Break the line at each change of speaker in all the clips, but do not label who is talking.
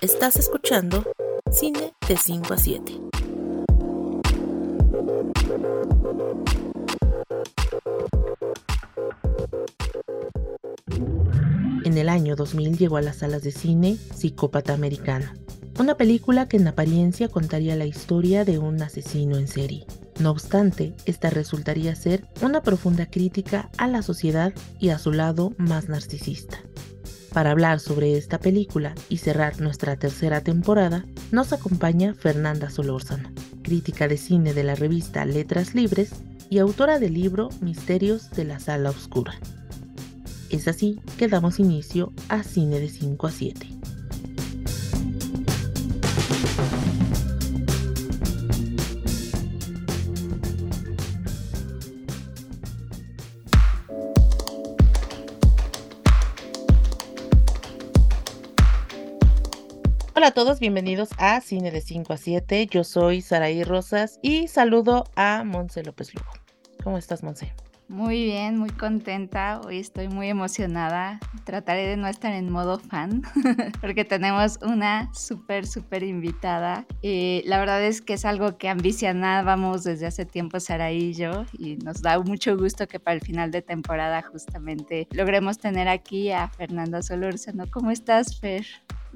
Estás escuchando Cine de 5 a 7. En el año 2000 llegó a las salas de cine Psicópata Americano, una película que en apariencia contaría la historia de un asesino en serie. No obstante, esta resultaría ser una profunda crítica a la sociedad y a su lado más narcisista. Para hablar sobre esta película y cerrar nuestra tercera temporada, nos acompaña Fernanda Solórzano, crítica de cine de la revista Letras Libres y autora del libro Misterios de la Sala Oscura. Es así que damos inicio a Cine de 5 a 7. Hola a todos, bienvenidos a Cine de 5 a 7. Yo soy Saraí Rosas y saludo a Monse López Lugo. ¿Cómo estás, Monse?
Muy bien, muy contenta. Hoy estoy muy emocionada. Trataré de no estar en modo fan porque tenemos una súper, súper invitada. Y la verdad es que es algo que ambicionábamos desde hace tiempo Sara y yo y nos da mucho gusto que para el final de temporada justamente logremos tener aquí a Fernanda Solórzano. ¿Cómo estás, Fer?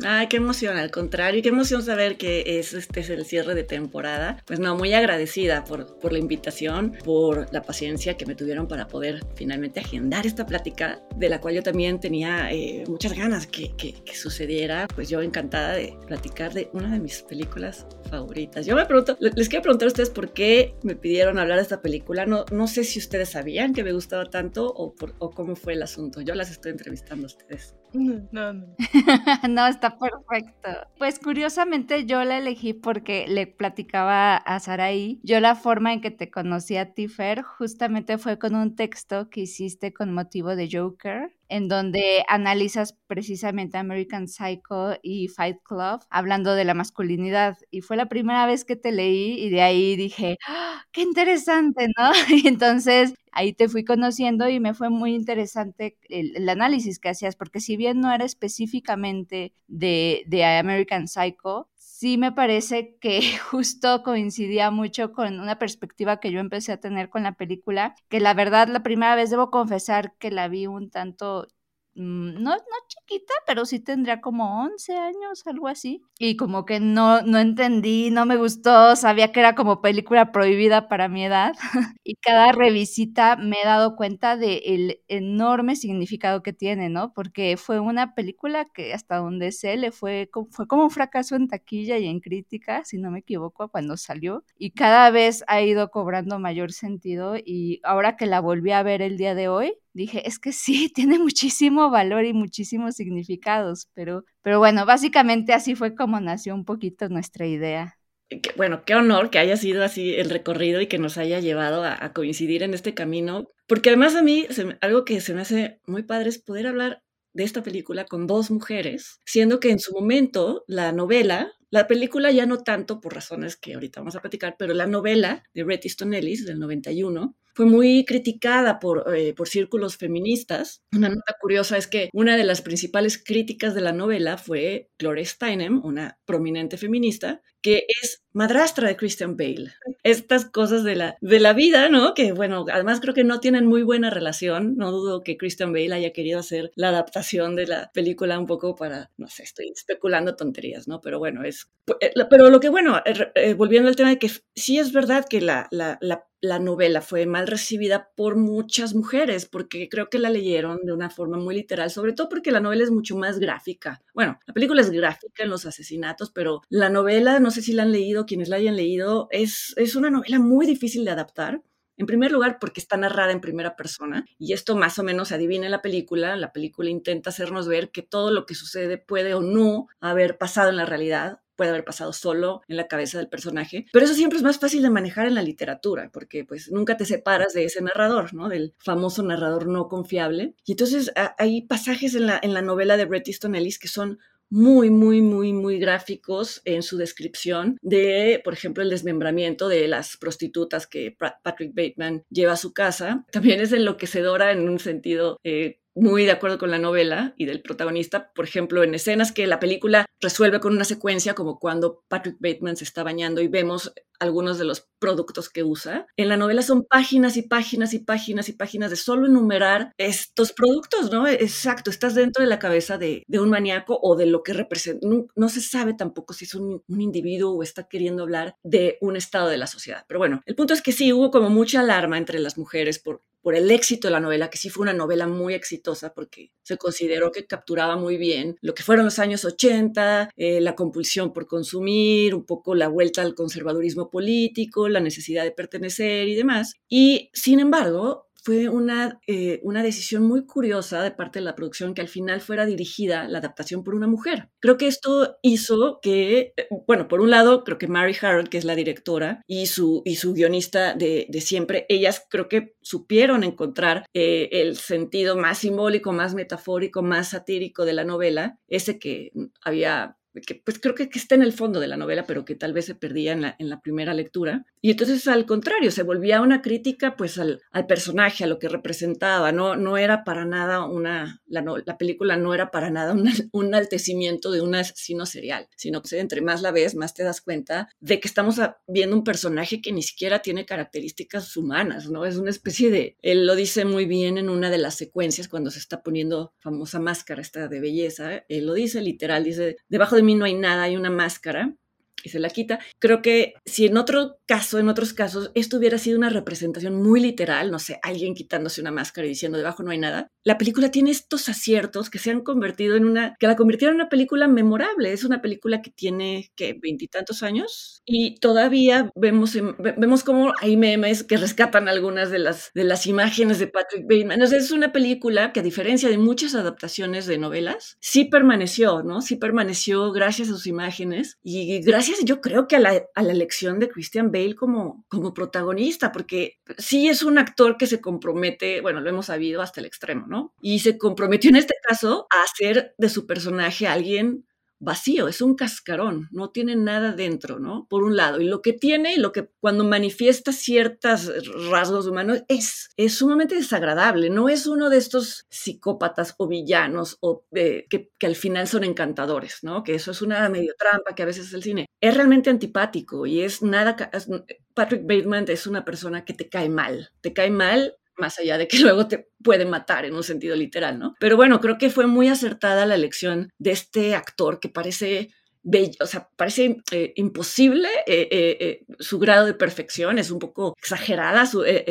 Ay, qué emoción, al contrario, qué emoción saber que es, este es el cierre de temporada. Pues no, muy agradecida por, por la invitación, por la paciencia que me tuvieron para poder finalmente agendar esta plática, de la cual yo también tenía eh, muchas ganas que, que, que, sucediera. Pues yo encantada de platicar de una de mis películas favoritas. Yo me pregunto, les quiero preguntar a ustedes por qué me pidieron hablar de esta película. No, no sé si ustedes sabían que me gustaba tanto o, por, o cómo fue el asunto. Yo las estoy entrevistando a ustedes.
No, no. no, está perfecto. Pues curiosamente yo la elegí porque le platicaba a Saraí. Yo la forma en que te conocí a Tifer justamente fue con un texto que hiciste con motivo de Joker en donde analizas precisamente American Psycho y Fight Club, hablando de la masculinidad. Y fue la primera vez que te leí y de ahí dije, ¡Ah, qué interesante, ¿no? Y entonces ahí te fui conociendo y me fue muy interesante el, análisis que hacías, porque si bien no era específicamente de, de American Psycho, sí me parece que justo coincidía mucho con una perspectiva que yo empecé a tener con la película, que la verdad la primera vez debo confesar que la vi un tanto no, no chiquita, pero sí tendría como 11 años, algo así. Y como que no, no entendí, no me gustó, sabía que era como película prohibida para mi edad. y cada revisita me he dado cuenta del enorme significado que tiene, ¿no? Porque fue una película que hasta donde sé le fue, fue como un fracaso en taquilla y en crítica, si no me equivoco, cuando salió. Y cada vez ha ido cobrando mayor sentido y ahora que la volví a ver el día de hoy, dije, es que sí, tiene muchísimo valor y muchísimos significados, pero, pero bueno, básicamente así fue como nació un poquito nuestra idea.
Bueno, qué honor que haya sido así el recorrido y que nos haya llevado a, coincidir en este camino, porque además a mí algo que se me hace muy padre es poder hablar de esta película con dos mujeres, siendo que en su momento la novela, la película ya no tanto por razones que ahorita vamos a platicar, pero la novela de Bret Easton Ellis del 91 fue muy criticada por, eh, por círculos feministas. Una nota curiosa es que una de las principales críticas de la novela fue Gloria Steinem, una prominente feminista, que es madrastra de Christian Bale. Estas cosas de la, de la vida, ¿no? Que bueno, además creo que no tienen muy buena relación. No dudo que Christian Bale haya querido hacer la adaptación de la película un poco para, no sé, estoy especulando tonterías, ¿no? Pero bueno, es... Eh, pero lo que bueno, eh, volviendo al tema de que sí es verdad que la, la, la la novela fue mal recibida por muchas mujeres, porque creo que la leyeron de una forma muy literal, sobre todo porque la novela es mucho más gráfica. Bueno, la película es gráfica en los asesinatos, pero la novela, no sé si la han leído, quienes la hayan leído, es, es una novela muy difícil de adaptar. En primer lugar, porque está narrada en primera persona, y esto más o menos se adivina en la película. La película intenta hacernos ver que todo lo que sucede puede o no haber pasado en la realidad, puede haber pasado solo en la cabeza del personaje, pero eso siempre es más fácil de manejar en la literatura, porque pues nunca te separas de ese narrador, ¿no? Del famoso narrador no confiable. Y entonces hay pasajes en la, en la novela de Bret Easton Ellis que son muy, muy, muy, muy gráficos en su descripción de, por ejemplo, el desmembramiento de las prostitutas que Patrick Bateman lleva a su casa. También es enloquecedora en un sentido eh, muy de acuerdo con la novela y del protagonista, por ejemplo, en escenas que la película resuelve con una secuencia, como cuando Patrick Bateman se está bañando y vemos algunos de los productos que usa. En la novela son páginas y páginas y páginas y páginas de solo enumerar estos productos, ¿no? Exacto, estás dentro de la cabeza de, un maníaco o de lo que representa. No, se sabe tampoco si es un, un, individuo o está queriendo hablar de un estado de la sociedad. Pero bueno, el punto es que sí, hubo como mucha alarma entre las mujeres por por el éxito de la novela, que sí fue una novela muy exitosa porque se consideró que capturaba muy bien lo que fueron los años 80, eh, la compulsión por consumir, un poco la vuelta al conservadurismo político, la necesidad de pertenecer y demás. Y sin embargo, fue una, eh, una decisión muy curiosa de parte de la producción que al final fuera dirigida la adaptación por una mujer. Creo que esto hizo que, eh, bueno, por un lado, creo que Mary Harold, que es la directora, y su, y su guionista de, de siempre, ellas creo que supieron encontrar eh, el sentido más simbólico, más metafórico, más satírico de la novela, ese que había que pues creo que, que, está en el fondo de la novela, pero que tal vez se perdía en la, en la primera lectura. Y entonces al contrario, se volvía una crítica pues al, al personaje, a lo que representaba, no, no era para nada una, la, la película no era para nada un, un enaltecimiento de un asesino serial, sino que entre más la ves, más te das cuenta de que estamos viendo un personaje que ni siquiera tiene características humanas, ¿no? Es una especie de, él lo dice muy bien en una de las secuencias cuando se está poniendo famosa máscara esta de belleza, él lo dice literal, dice, debajo de mí no hay nada, hay una máscara y se la quita. Creo que si en otro caso, en otros casos, esto hubiera sido una representación muy literal, no sé, alguien quitándose una máscara y diciendo debajo no hay nada, la película tiene estos aciertos que se han convertido en una, que la convirtieron en una película memorable. Es una película que tiene, que veintitantos años y todavía vemos, vemos como hay memes que rescatan algunas de las, de las imágenes de Patrick Bateman. Entonces es una película que a diferencia de muchas adaptaciones de novelas, sí permaneció, ¿no? Sí permaneció gracias a sus imágenes y gracias yo creo que a la, elección de Christian Bale como, como protagonista, porque sí es un actor que se compromete, bueno, lo hemos sabido hasta el extremo, ¿no? Y se comprometió en este caso a hacer de su personaje alguien vacío, es un cascarón, no tiene nada dentro, ¿no? Por un lado, y lo que tiene lo que cuando manifiesta ciertos rasgos humanos es, es sumamente desagradable, no es uno de estos psicópatas o villanos o que, que, al final son encantadores, ¿no? Que eso es una medio trampa que a veces es el cine. Es realmente antipático y es nada, Patrick Bateman es una persona que te cae mal, te cae mal más allá de que luego te puede matar en un sentido literal, ¿no? Pero bueno, creo que fue muy acertada la elección de este actor que parece bello, o sea, parece eh, imposible eh, eh, su grado de perfección, es un poco exagerada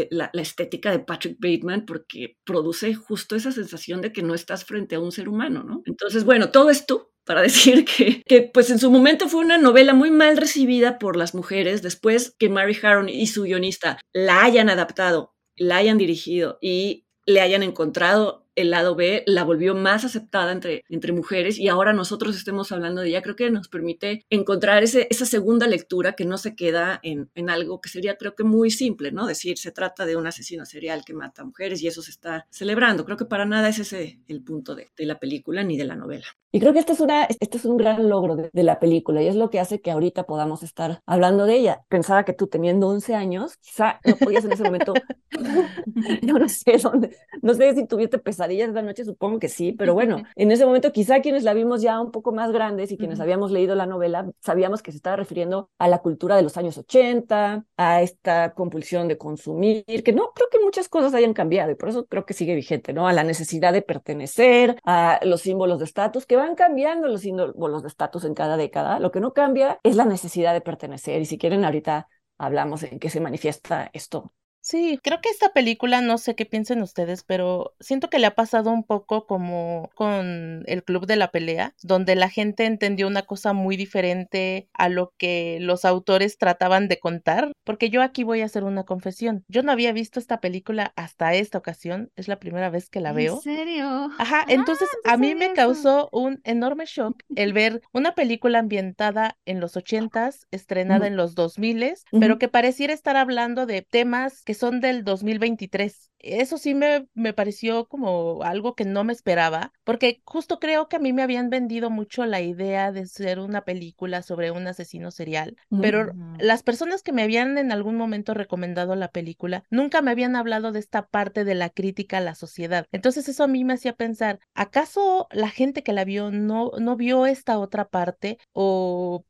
la, estética de Patrick Bateman porque produce justo esa sensación de que no estás frente a un ser humano, ¿no? Entonces, bueno, todo esto para decir que, que, pues en su momento fue una novela muy mal recibida por las mujeres después que Mary Harron y su guionista la hayan adaptado la hayan dirigido y le hayan encontrado el lado B la volvió más aceptada entre, entre mujeres y ahora nosotros estemos hablando de ella, creo que nos permite encontrar ese, esa segunda lectura que no se queda en, en, algo que sería creo que muy simple, ¿no? Decir, se trata de un asesino serial que mata a mujeres y eso se está celebrando. Creo que para nada es ese el punto de, de la película ni de la novela.
Y creo que este es, una, este es un gran logro de, de, la película y es lo que hace que ahorita podamos estar hablando de ella. Pensaba que tú teniendo 11 años, quizá no podías en ese momento, yo no sé dónde, no sé si tuviste pesadillas pesadillas de la noche, supongo que sí, pero bueno, en ese momento quizá quienes la vimos ya un poco más grandes y quienes habíamos leído la novela, sabíamos que se estaba refiriendo a la cultura de los años 80, a esta compulsión de consumir, que no creo que muchas cosas hayan cambiado y por eso creo que sigue vigente, ¿no? A la necesidad de pertenecer, a los símbolos de estatus, que van cambiando los símbolos de estatus en cada década, lo que no cambia es la necesidad de pertenecer y si quieren ahorita hablamos en qué se manifiesta esto
Sí, creo que esta película, no sé qué piensen ustedes, pero siento que le ha pasado un poco como con el Club de la Pelea, donde la gente entendió una cosa muy diferente a lo que los autores trataban de contar, porque yo aquí voy a hacer una confesión. Yo no había visto esta película hasta esta ocasión, es la primera vez que la veo.
¿En serio?
Ajá, entonces a mí me causó un enorme shock el ver una película ambientada en los ochentas, estrenada en los dos miles, pero que pareciera estar hablando de temas que que son del 2023. Eso sí me, me pareció como algo que no me esperaba, porque justo creo que a mí me habían vendido mucho la idea de ser una película sobre un asesino serial, pero las personas que me habían en algún momento recomendado la película nunca me habían hablado de esta parte de la crítica a la sociedad. Entonces eso a mí me hacía pensar, ¿acaso la gente que la vio no, no vio esta otra parte o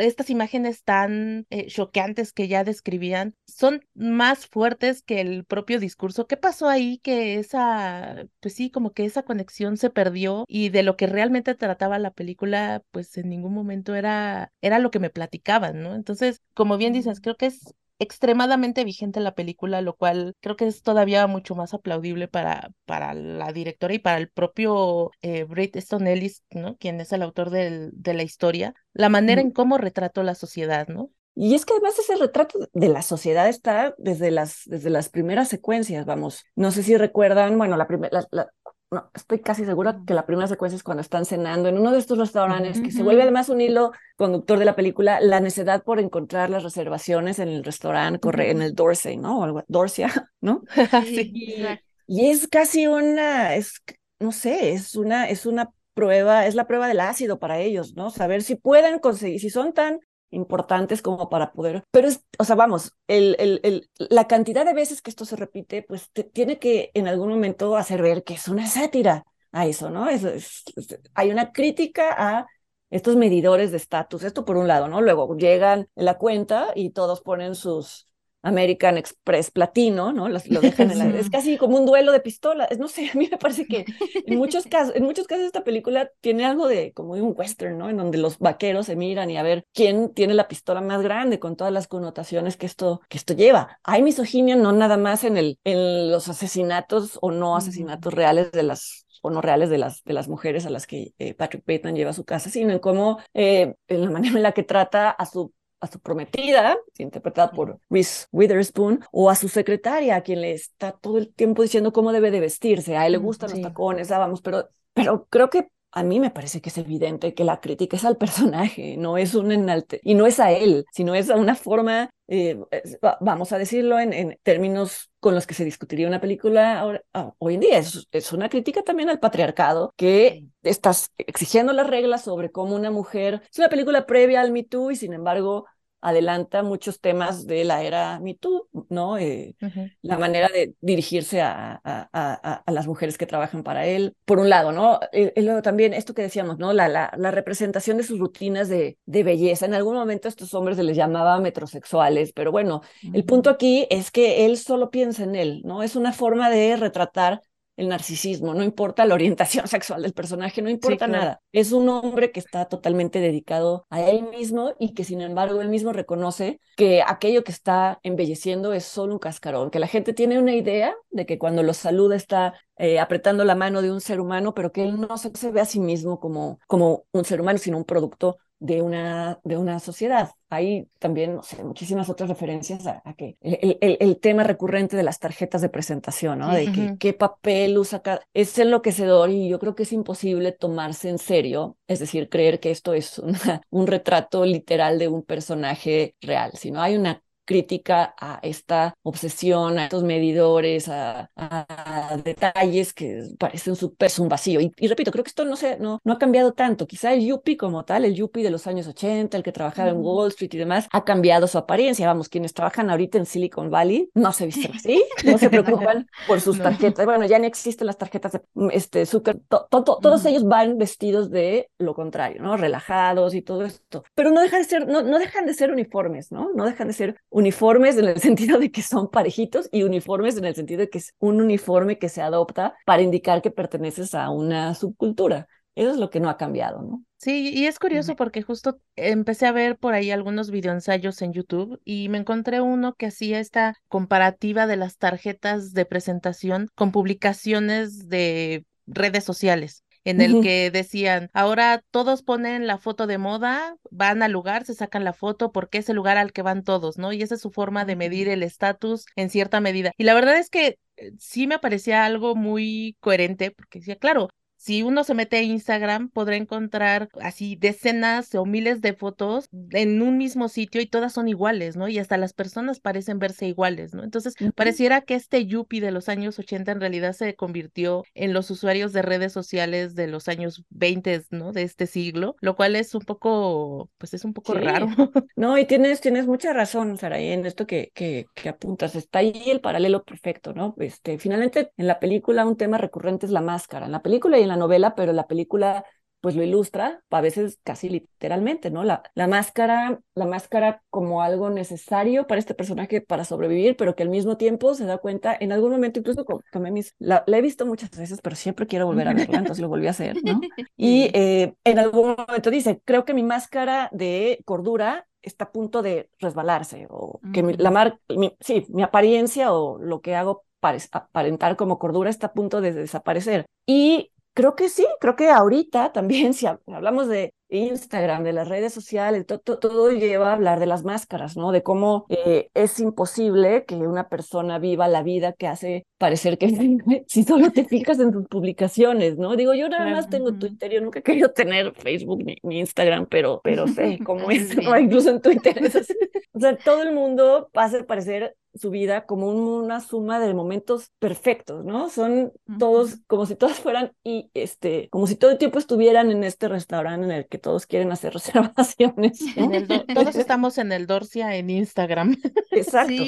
estas imágenes tan eh, choqueantes que ya describían son más fuertes que el propio discurso. ¿Qué pasó ahí que esa, pues sí, como que esa conexión se perdió y de lo que realmente trataba la película, pues en ningún momento era, era lo que me platicaban, ¿no? Entonces, como bien dices, creo que es extremadamente vigente la película, lo cual creo que es todavía mucho más aplaudible para, para la directora y para el propio eh, Easton Ellis, ¿no? Quien es el autor del, de la historia, la manera en cómo retrató la sociedad, ¿no?
Y es que además ese retrato de la sociedad está desde las, desde las primeras secuencias, vamos. No sé si recuerdan, bueno, la, primera la, no, estoy casi segura que la primera secuencia es cuando están cenando en uno de estos restaurantes, que se vuelve además un hilo conductor de la película, la necesidad por encontrar las reservaciones en el restaurante, corre, en el Dorsey, ¿no? O algo, Dorsia, ¿no?
sí.
Y, es casi una, es, no sé, es una, es una prueba, es la prueba del ácido para ellos, ¿no? Saber si pueden conseguir, si son tan importantes como para poder, pero es, o sea, vamos, el, el, el, la cantidad de veces que esto se repite, pues tiene que en algún momento hacer ver que es una sátira a eso, ¿no? Es, hay una crítica a estos medidores de estatus, esto por un lado, ¿no? Luego llegan la cuenta y todos ponen sus, American Express Platino, ¿no? dejan en la... Es casi como un duelo de pistolas. No sé, a mí me parece que en muchos casos, en muchos casos esta película tiene algo de como de un western, ¿no? En donde los vaqueros se miran y a ver quién tiene la pistola más grande con todas las connotaciones que esto, que esto lleva. Hay misoginia no nada más en, el, en los asesinatos o no asesinatos reales de las o no reales de las, de las mujeres a las que eh, Patrick Bateman lleva a su casa, sino en cómo, eh, en la manera en la que trata a su a su prometida, interpretada por Reese Witherspoon, o a su secretaria, a quien le está todo el tiempo diciendo cómo debe de vestirse. A él le mm, gustan los tacones, ah, vamos, pero, pero creo que a mí me parece que es evidente que la crítica es al personaje, no es un enalte, y no es a él, sino es a una forma, eh, vamos a decirlo en, términos con los que se discutiría una película ah, hoy en día. Es, es, una crítica también al patriarcado que estás exigiendo las reglas sobre cómo una mujer, es una película previa al Me Too y sin embargo adelanta muchos temas de la era MeToo, ¿no? Eh, la manera de dirigirse a, a, a, las mujeres que trabajan para él, por un lado, ¿no? Y, luego también esto que decíamos, ¿no? La, la, la representación de sus rutinas de, de, belleza. En algún momento a estos hombres se les llamaba metrosexuales, pero bueno, el punto aquí es que él solo piensa en él, ¿no? Es una forma de retratar el narcisismo, no importa la orientación sexual del personaje, no importa nada. Es un hombre que está totalmente dedicado a él mismo y que sin embargo él mismo reconoce que aquello que está embelleciendo es solo un cascarón, que la gente tiene una idea de que cuando lo saluda está eh, apretando la mano de un ser humano, pero que él no se, ve a sí mismo como, como un ser humano, sino un producto de una, de una sociedad. Hay también, no sé, muchísimas otras referencias a, que el, el, tema recurrente de las tarjetas de presentación, ¿no? De que, qué papel usa cada... Es enloquecedor y yo creo que es imposible tomarse en serio, es decir, creer que esto es un retrato literal de un personaje real, sino hay una crítica a esta obsesión, a estos medidores, a, detalles que parecen su peso un vacío. Y, repito, creo que esto no, se, no, no ha cambiado tanto. Quizá el Yuppie como tal, el Yuppie de los años 80, el que trabajaba en Wall Street y demás, ha cambiado su apariencia. Vamos, quienes trabajan ahorita en Silicon Valley no se visten así, no se preocupan por sus tarjetas. Bueno, ya no existen las tarjetas de este, Zucker. todos ellos van vestidos de lo contrario, ¿no? Relajados y todo esto. Pero no dejan de ser, no, no dejan de ser uniformes, ¿no? No dejan de ser uniformes en el sentido de que son parejitos y uniformes en el sentido de que es un uniforme que se adopta para indicar que perteneces a una subcultura. Eso es lo que no ha cambiado, ¿no?
Sí, y es curioso porque justo empecé a ver por ahí algunos videoensayos en YouTube y me encontré uno que hacía esta comparativa de las tarjetas de presentación con publicaciones de redes sociales en el que decían, ahora todos ponen la foto de moda, van al lugar, se sacan la foto porque es el lugar al que van todos, ¿no? Y esa es su forma de medir el estatus en cierta medida. Y la verdad es que eh, sí me parecía algo muy coherente porque decía, claro, si uno se mete a Instagram, podrá encontrar así decenas o miles de fotos en un mismo sitio y todas son iguales, ¿no? Y hasta las personas parecen verse iguales, ¿no? Entonces, pareciera que este Yuppie de los años 80 en realidad se convirtió en los usuarios de redes sociales de los años 20, ¿no? De este siglo, lo cual es un poco, pues es un poco raro.
No, y tienes, tienes mucha razón, Saraí, en esto que, que, que apuntas. Está ahí el paralelo perfecto, ¿no? Este, finalmente, en la película un tema recurrente es la máscara, en la película y en la novela, pero la película pues lo ilustra, a veces casi literalmente, ¿no? La, la máscara, la máscara como algo necesario para este personaje para sobrevivir, pero que al mismo tiempo se da cuenta, en algún momento incluso tomé mis, la, he visto muchas veces, pero siempre quiero volver a verla, entonces lo volví a hacer, ¿no? Y eh, en algún momento dice, creo que mi máscara de cordura está a punto de resbalarse, o que mi, la mar, sí, mi apariencia o lo que hago para aparentar como cordura está a punto de desaparecer. Y Creo que sí, creo que ahorita también, si hablamos de Instagram, de las redes sociales, todo, lleva a hablar de las máscaras, ¿no? De cómo eh, es imposible que una persona viva la vida que hace parecer que si solo te fijas en tus publicaciones, ¿no? Digo, yo nada más tengo Twitter, yo nunca he querido tener Facebook ni, Instagram, pero, pero sé cómo es, incluso en Twitter. o sea, todo el mundo hace parecer su vida como una suma de momentos perfectos, ¿no? Son todos como si todos fueran y este, como si todo el tiempo estuvieran en este restaurante en el que todos quieren hacer reservaciones.
todos estamos en el Dorcia en Instagram.
Exacto.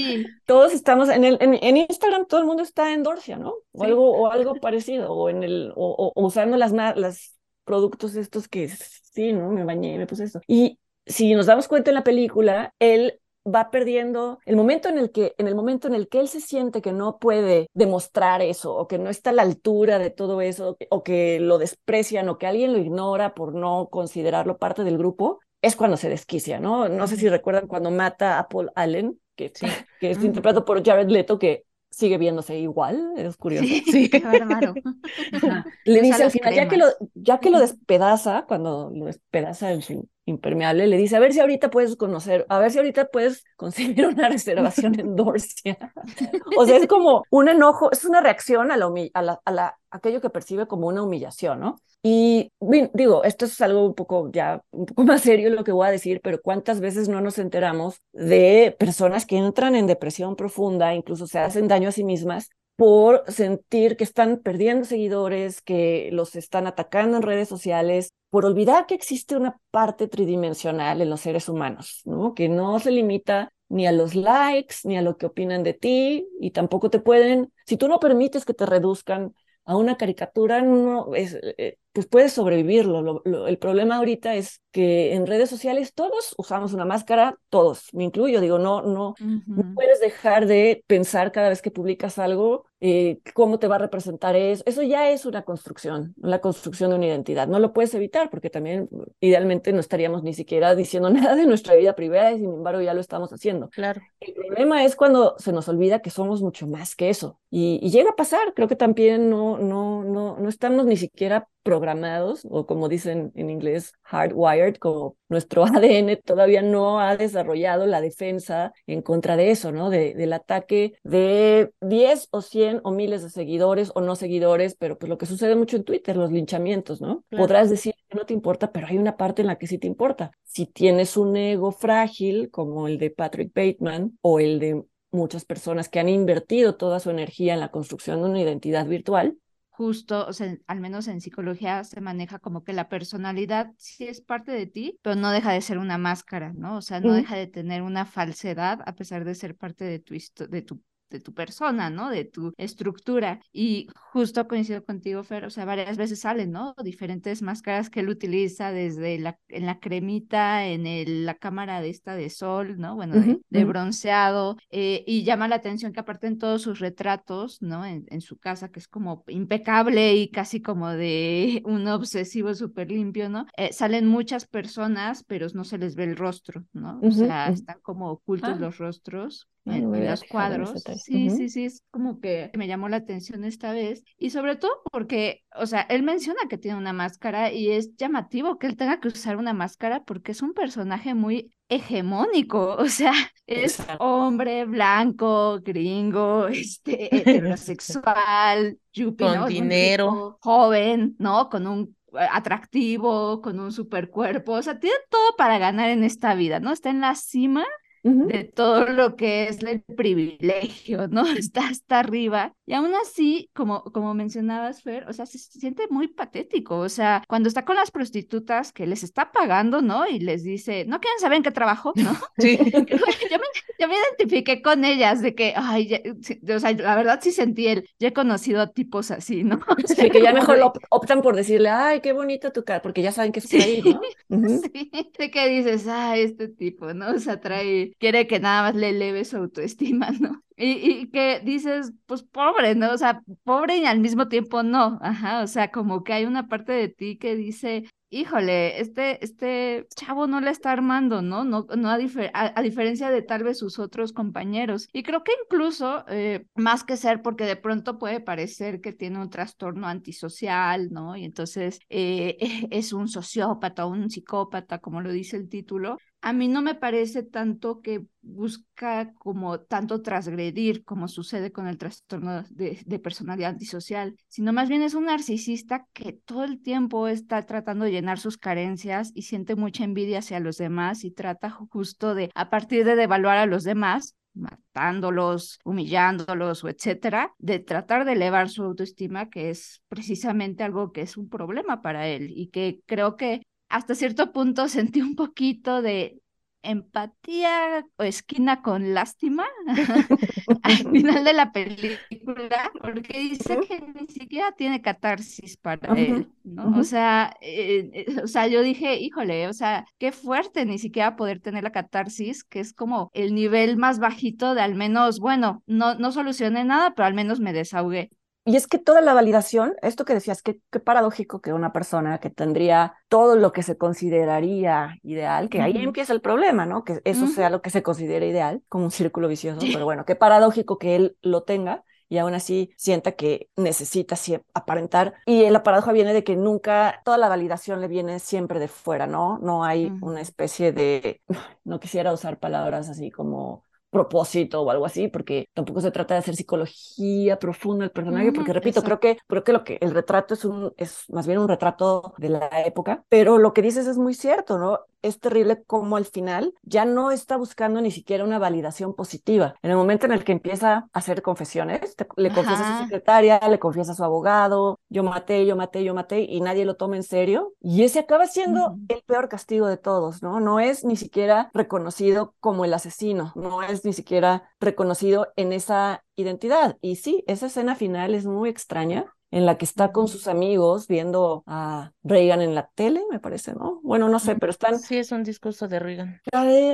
Todos estamos en el en, Instagram todo el mundo está en Dorcia, ¿no? O algo o algo parecido o en el o, usando las las productos estos que sí, ¿no? Me bañé, me puse esto. Y si nos damos cuenta en la película, él va perdiendo el momento en el que en el momento en el que él se siente que no puede demostrar eso o que no está a la altura de todo eso o que lo desprecian o que alguien lo ignora por no considerarlo parte del grupo es cuando se desquicia, ¿no? No sé si recuerdan cuando mata a Paul Allen, que, que es interpretado por Jared Leto, que sigue viéndose igual, es curioso.
Sí, qué bárbaro.
Le dice al final, ya que, lo, ya que lo despedaza, cuando lo despedaza en su impermeable, le dice, a ver si ahorita puedes conocer, a ver si ahorita puedes conseguir una reservación en Dorcia. o sea, es como un enojo, es una reacción a, la, a, la, a la, aquello que percibe como una humillación, ¿no? Y digo, esto es algo un poco ya, un poco más serio lo que voy a decir, pero ¿cuántas veces no nos enteramos de personas que entran en depresión profunda, incluso se hacen daño a sí mismas por sentir que están perdiendo seguidores, que los están atacando en redes sociales, por olvidar que existe una parte tridimensional en los seres humanos, ¿no? Que no se limita ni a los likes, ni a lo que opinan de ti, y tampoco te pueden, si tú no permites que te reduzcan a una caricatura, no, es, eh, pues puedes sobrevivirlo. el problema ahorita es que en redes sociales todos usamos una máscara, todos, me incluyo, digo, no, no, no puedes dejar de pensar cada vez que publicas algo eh, cómo te va a representar eso. Eso ya es una construcción, la construcción de una identidad. No lo puedes evitar porque también idealmente no estaríamos ni siquiera diciendo nada de nuestra vida privada y sin embargo ya lo estamos haciendo.
Claro.
El problema es cuando se nos olvida que somos mucho más que eso. Y, y llega a pasar, creo que también no, no, no, no estamos ni siquiera programados o como dicen en inglés, hardwired, como nuestro ADN todavía no ha desarrollado la defensa en contra de eso, ¿no? De, del ataque de 10 o 100 o miles de seguidores o no seguidores, pero pues lo que sucede mucho en Twitter, los linchamientos, ¿no? Podrás decir que no te importa, pero hay una parte en la que sí te importa. Si tienes un ego frágil, como el de Patrick Bateman o el de muchas personas que han invertido toda su energía en la construcción de una identidad virtual,
justo, o sea, al menos en psicología se maneja como que la personalidad sí es parte de ti, pero no deja de ser una máscara, ¿no? O sea, no deja de tener una falsedad a pesar de ser parte de tu, de tu de tu persona, ¿no? De tu estructura. Y justo coincido contigo, Fer, o sea, varias veces salen, ¿no? Diferentes máscaras que él utiliza desde la, en la cremita, en el, la cámara de esta de sol, ¿no? Bueno, de, bronceado. Eh, y llama la atención que aparte en todos sus retratos, ¿no? En, en, su casa, que es como impecable y casi como de un obsesivo súper limpio, ¿no? Eh, salen muchas personas, pero no se les ve el rostro, ¿no? O sea, están como ocultos ah. los rostros. En, los cuadros. Sí, sí, sí, es como que me llamó la atención esta vez. Y sobre todo porque, o sea, él menciona que tiene una máscara y es llamativo que él tenga que usar una máscara porque es un personaje muy hegemónico, o sea, es hombre blanco, gringo, este, heterosexual,
con dinero,
joven, ¿no? Con un eh, atractivo, con un super cuerpo, o sea, tiene todo para ganar en esta vida, ¿no? Está en la cima de todo lo que es el privilegio, ¿no? Está hasta arriba. Y aún así, como, como mencionabas, Fer, o sea, se siente muy patético. O sea, cuando está con las prostitutas que les está pagando, ¿no? Y les dice, ¿no quieren saber en qué trabajo? ¿No? Sí. yo, me, yo me identifiqué con ellas de que, ay, o sea, la verdad sí sentí el, ya he conocido a tipos así, ¿no?
sí, que ya mejor optan por decirle, ay, qué bonita tu cara, porque ya saben que es por ahí,
¿no? Sí, de que dices, ay, este tipo, ¿no? O sea, trae quiere que nada más le eleve su autoestima, ¿no? Y, y, que dices, pues pobre, ¿no? O sea, pobre y al mismo tiempo no, ajá, o sea, como que hay una parte de ti que dice, híjole, este, este chavo no la está armando, ¿no? No, no a, a, diferencia de tal vez sus otros compañeros. Y creo que incluso, eh, más que ser, porque de pronto puede parecer que tiene un trastorno antisocial, ¿no? Y entonces eh, es un sociópata o un psicópata, como lo dice el título, a mí no me parece tanto que busca como tanto transgredir como sucede con el trastorno de, personalidad antisocial, sino más bien es un narcisista que todo el tiempo está tratando de llenar sus carencias y siente mucha envidia hacia los demás y trata justo de, a partir de devaluar a los demás, matándolos, humillándolos o etcétera, de tratar de elevar su autoestima, que es precisamente algo que es un problema para él y que creo que hasta cierto punto sentí un poquito de empatía o esquina con lástima al final de la película, porque dice que ni siquiera tiene catarsis para él, ¿no? O sea, eh, eh, o sea, yo dije, híjole, o sea, qué fuerte ni siquiera poder tener la catarsis, que es como el nivel más bajito de al menos, bueno, no, no solucioné nada, pero al menos me desahogué.
Y es que toda la validación, esto que decías, qué, qué paradójico que una persona que tendría todo lo que se consideraría ideal, que ahí empieza el problema, ¿no? Que eso sea lo que se considera ideal, como un círculo vicioso, pero bueno, qué paradójico que él lo tenga y aún así sienta que necesita aparentar. Y la paradoja viene de que nunca, toda la validación le viene siempre de fuera, ¿no? No hay una especie de, no quisiera usar palabras así como propósito o algo así, porque tampoco se trata de hacer psicología profunda del personaje, porque repito, creo que, creo que lo que el retrato es un, es más bien un retrato de la época, pero lo que dices es muy cierto, ¿no? es terrible como al final ya no está buscando ni siquiera una validación positiva. En el momento en el que empieza a hacer confesiones, le confiesa a su secretaria, le confiesa a su abogado, yo maté, yo maté, yo maté, y nadie lo toma en serio. Y ese acaba siendo el peor castigo de todos, ¿no? No es ni siquiera reconocido como el asesino, no es ni siquiera reconocido en esa identidad. Y sí, esa escena final es muy extraña en la que está con sus amigos viendo a Reagan en la tele, me parece, ¿no? Bueno, no sé, pero están...
Sí, es un discurso de Reagan.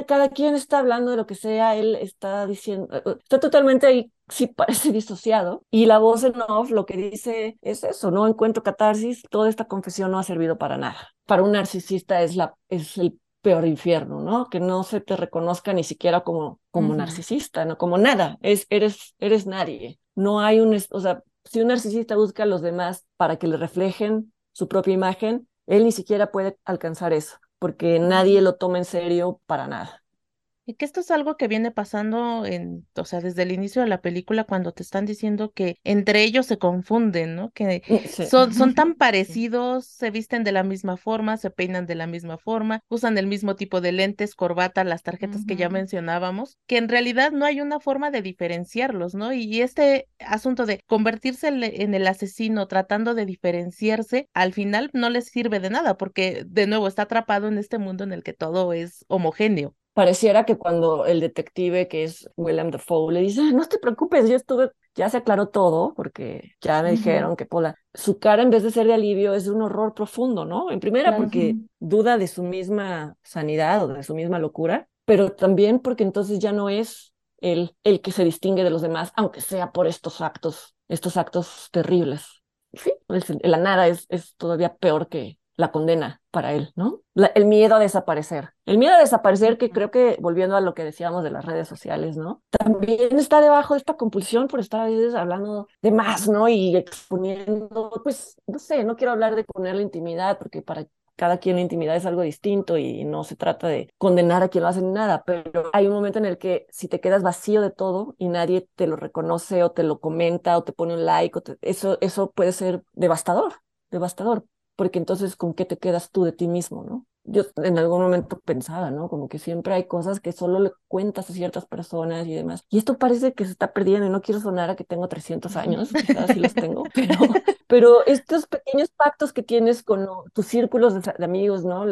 Cada, quien está hablando de lo que sea, él está diciendo, eh, eh, está totalmente ahí, sí parece disociado, y la voz en off lo que dice es eso, no encuentro catarsis, toda esta confesión no ha servido para nada. Para un narcisista es, la, es el peor infierno, ¿no? Que no se te reconozca ni siquiera como, como narcisista, ¿no? Como nada, es, eres, eres nadie. No hay un, o sea, si un narcisista busca a los demás para que le reflejen su propia imagen, él ni siquiera puede alcanzar eso, porque nadie lo toma en serio para nada.
Y que esto es algo que viene pasando en, o sea, desde el inicio de la película cuando te están diciendo que entre ellos se confunden, ¿no? Que mm, son, son tan parecidos, se visten de la misma forma, se peinan de la misma forma, usan el mismo tipo de lentes, corbata, las tarjetas que ya mencionábamos, que en realidad no hay una forma de diferenciarlos, ¿no? Y este asunto de convertirse en el asesino tratando de diferenciarse, al final no les sirve de nada porque de nuevo está atrapado en este mundo en el que todo es homogéneo
pareciera que cuando el detective, que es William Dafoe, le dice, no te preocupes, yo estuve, ya se aclaró todo, porque ya me dijeron que Pola, su cara en vez de ser de alivio es de un horror profundo, ¿no? En primera, porque duda de su misma sanidad o de su misma locura, pero también porque entonces ya no es él el que se distingue de los demás, aunque sea por estos actos, estos actos terribles. Sí, la nada es, es todavía peor que la condena para él, ¿no? el miedo a desaparecer. El miedo a desaparecer, que creo que, volviendo a lo que decíamos de las redes sociales, ¿no? También está debajo de esta compulsión por estar a veces hablando de más, ¿no? Y exponiendo, pues, no sé, no quiero hablar de poner la intimidad, porque para cada quien la intimidad es algo distinto y no se trata de condenar a quien lo hace ni nada, pero hay un momento en el que si te quedas vacío de todo y nadie te lo reconoce o te lo comenta o te pone un like, eso, eso puede ser devastador, devastador, porque entonces con qué te quedas tú de ti mismo, ¿no? Yo en algún momento pensaba, ¿no? Como que siempre hay cosas que solo le cuentas a ciertas personas y demás. Y esto parece que se está perdiendo y no quiero sonar a que tengo 300 años, quizás sí los tengo, pero, pero estos pequeños pactos que tienes con tus círculos de, amigos, ¿no?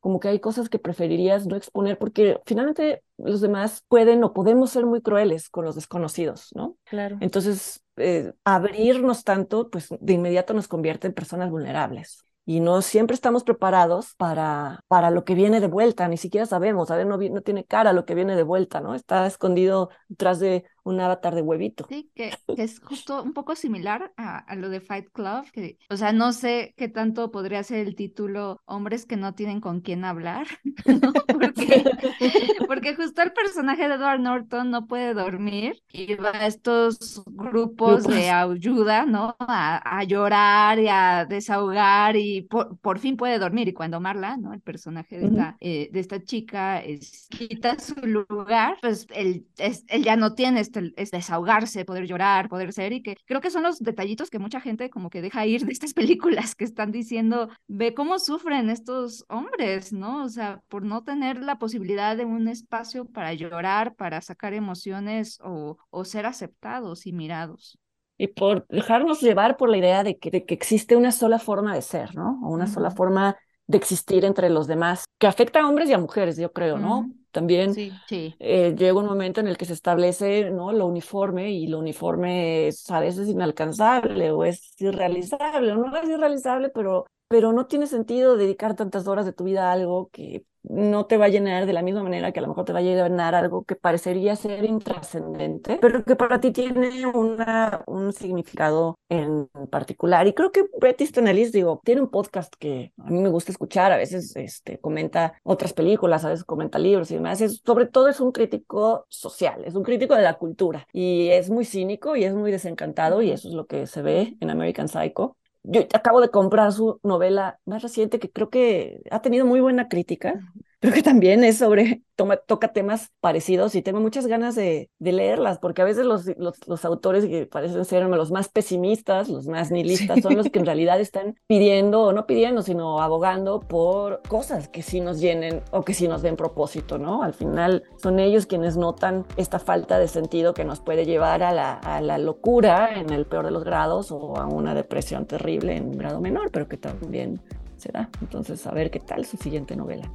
como que hay cosas que preferirías no exponer porque finalmente los demás pueden o podemos ser muy crueles con los desconocidos, ¿no?
Claro.
Entonces, eh, abrirnos tanto, pues de inmediato nos convierte en personas vulnerables y no siempre estamos preparados para, para lo que viene de vuelta, ni siquiera sabemos, a ver, no, no tiene cara lo que viene de vuelta, ¿no? Está escondido detrás de un avatar de huevito.
Sí, que, es justo un poco similar a, lo de Fight Club, que, o sea, no sé qué tanto podría ser el título Hombres que no tienen con quién hablar, ¿no? Porque, porque justo el personaje de Edward Norton no puede dormir y va a estos grupos de ayuda, ¿no? A, a, llorar y a desahogar y por, por, fin puede dormir y cuando Marla, ¿no? El personaje de esta, eh, de esta chica es, quita su lugar, pues él, es, él ya no tiene este es desahogarse, poder llorar, poder ser, y que creo que son los detallitos que mucha gente como que deja ir de estas películas que están diciendo, ve cómo sufren estos hombres, ¿no? O sea, por no tener la posibilidad de un espacio para llorar, para sacar emociones o, o ser aceptados y mirados
y por dejarnos llevar por la idea de que, de que, existe una sola forma de ser, ¿no? O una sola forma de existir entre los demás, que afecta a hombres y a mujeres, yo creo, ¿no? También
sí, sí.
Eh, llega un momento en el que se establece ¿no? lo uniforme y lo uniforme es a veces inalcanzable o es irrealizable, o no es irrealizable, pero, pero no tiene sentido dedicar tantas horas de tu vida a algo que no te va a llenar de la misma manera que a lo mejor te va a llenar algo que parecería ser intrascendente, pero que para ti tiene un significado en particular. Y creo que Bret Easton Ellis, digo, tiene un podcast que a mí me gusta escuchar, a veces este, comenta otras películas, a veces comenta libros y demás. Es, sobre todo es un crítico social, es un crítico de la cultura y es muy cínico y es muy desencantado y eso es lo que se ve en American Psycho yo acabo de comprar su novela más reciente que creo que ha tenido muy buena crítica. Creo que también es sobre, toma, toca temas parecidos y tengo muchas ganas de, de leerlas, porque a veces los, los, autores que parecen ser los más pesimistas, los más nihilistas, son los que en realidad están pidiendo, o no pidiendo, sino abogando por cosas que sí nos llenen o que sí nos den propósito, ¿no? Al final son ellos quienes notan esta falta de sentido que nos puede llevar a la, a la locura en el peor de los grados o a una depresión terrible en un grado menor, pero que también se da. Entonces, a ver qué tal su siguiente novela.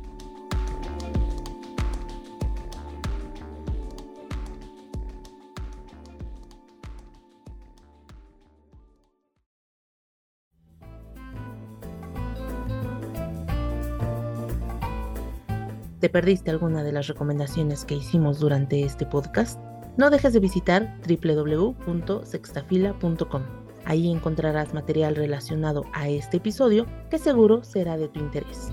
Te perdiste alguna de las recomendaciones que hicimos durante este podcast, no dejes de visitar www.sextafila.com. Ahí encontrarás material relacionado a este episodio que seguro será de tu interés.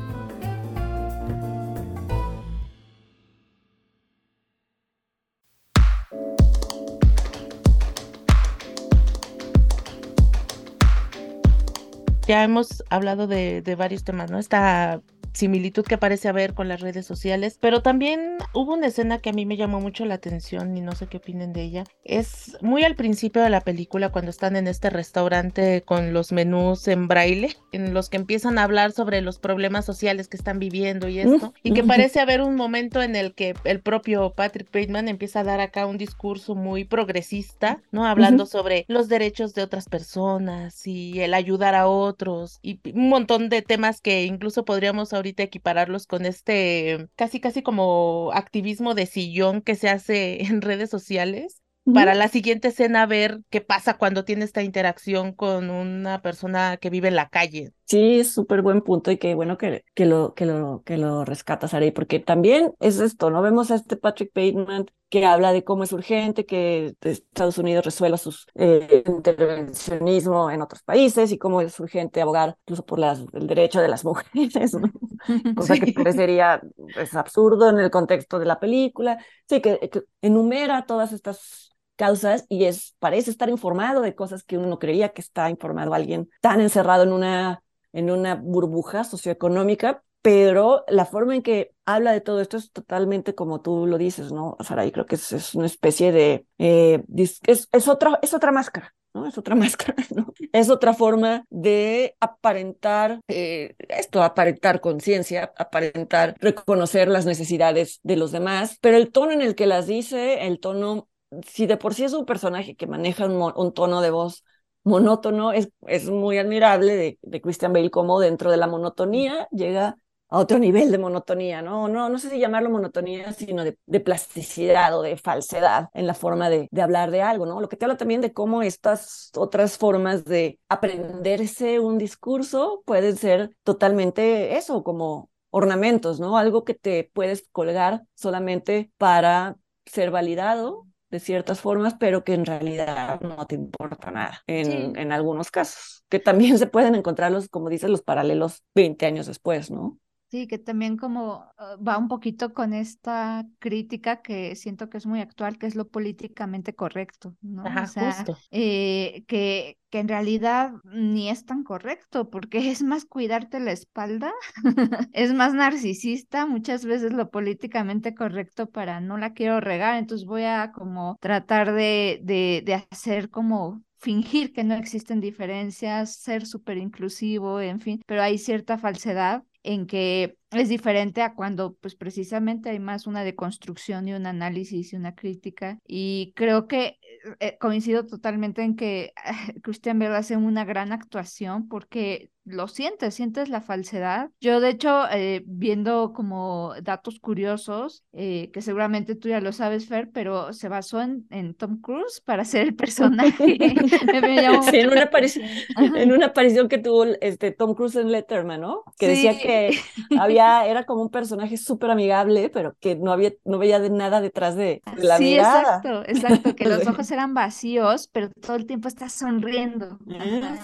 Ya hemos hablado de, varios temas, ¿no? Está similitud que parece haber con las redes sociales, pero también hubo una escena que a mí me llamó mucho la atención y no sé qué opinen de ella. Es muy al principio de la película cuando están en este restaurante con los menús en braille, en los que empiezan a hablar sobre los problemas sociales que están viviendo y esto, y que parece haber un momento en el que el propio Patrick Bateman empieza a dar acá un discurso muy progresista, ¿no? Hablando sobre los derechos de otras personas y el ayudar a otros y un montón de temas que incluso podríamos ahorita equipararlos con este casi casi como activismo de sillón que se hace en redes sociales. para la siguiente escena ver qué pasa cuando tiene esta interacción con una persona que vive en la calle.
Sí, es súper buen punto y qué bueno que, que, lo, que, lo, que lo rescatas, Ari, porque también es esto, ¿no? Vemos a este Patrick Bateman que habla de cómo es urgente que Estados Unidos resuelva su eh, intervencionismo en otros países y cómo es urgente abogar incluso por las, el derecho de las mujeres, ¿no? cosa que parecería es pues, absurdo en el contexto de la película. Sí, que, que enumera todas estas causas y es parece estar informado de cosas que uno no creía que está informado alguien tan encerrado en una en una burbuja socioeconómica, pero la forma en que habla de todo esto es totalmente como tú lo dices, ¿no, Saray? Creo que es, una especie de... Eh, es, es, otra, es otra máscara, ¿no? Es otra máscara, ¿no? Es otra forma de aparentar eh, esto, aparentar conciencia, aparentar reconocer las necesidades de los demás, pero el tono en el que las dice, el tono, si de por sí es un personaje que maneja un tono de voz monótono, es, es muy admirable de, de Christian Bale como dentro de la monotonía llega a otro nivel de monotonía, ¿no? No, no sé si llamarlo monotonía, sino de, de plasticidad o de falsedad en la forma de, de, hablar de algo, ¿no? Lo que te habla también de cómo estas otras formas de aprenderse un discurso pueden ser totalmente eso, como ornamentos, ¿no? Algo que te puedes colgar solamente para ser validado de ciertas formas, pero que en realidad no te importa nada en, en algunos casos, que también se pueden encontrar los, como dices, los paralelos 20 años después, ¿no?
Sí, que también como ah, va un poquito con esta crítica que siento que es muy actual, que es lo políticamente correcto, ¿no?
o sea,
eh, que, que en realidad ni es tan correcto, porque es más cuidarte la espalda, es más narcisista, muchas veces lo políticamente correcto para no la quiero regar, entonces voy a como tratar de, de, de hacer como fingir que no existen diferencias, ser súper inclusivo, en fin, pero hay cierta falsedad en que es diferente a cuando pues precisamente hay más una deconstrucción y un análisis y una crítica y creo que eh, coincido totalmente en que Christian Bale hace una gran actuación porque lo sientes, sientes la falsedad. Yo, de hecho, eh, viendo como datos curiosos, eh, que seguramente tú ya lo sabes, Fer, pero se basó en, en Tom Cruise para ser el personaje.
sí, en, una aparición, en una aparición que tuvo este, Tom Cruise en Letterman, ¿no? Que decía que había, era como un personaje súper amigable, pero que no, había, no veía de nada detrás de, la
sí,
mirada.
Sí, exacto, exacto, que los ojos eran vacíos, pero todo el tiempo está sonriendo.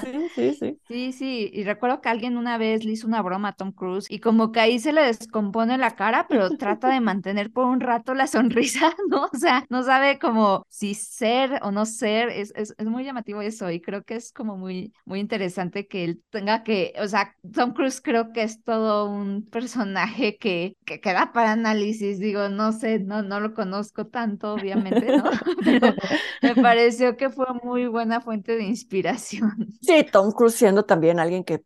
Sí, sí, sí.
Sí, sí, y recuerdo que alguien una vez le hizo una broma a Tom Cruise y como que ahí se le descompone la cara, pero trata de mantener por un rato la sonrisa, ¿no? O sea, no sabe como si ser o no ser, es, es, es muy llamativo eso y creo que es como muy, muy interesante que él tenga que, o sea, Tom Cruise creo que es todo un personaje que, que queda para análisis, digo, no sé, no, no lo conozco tanto, obviamente, ¿no? Pero me pareció que fue muy buena fuente de inspiración.
Sí, Tom Cruise siendo también alguien que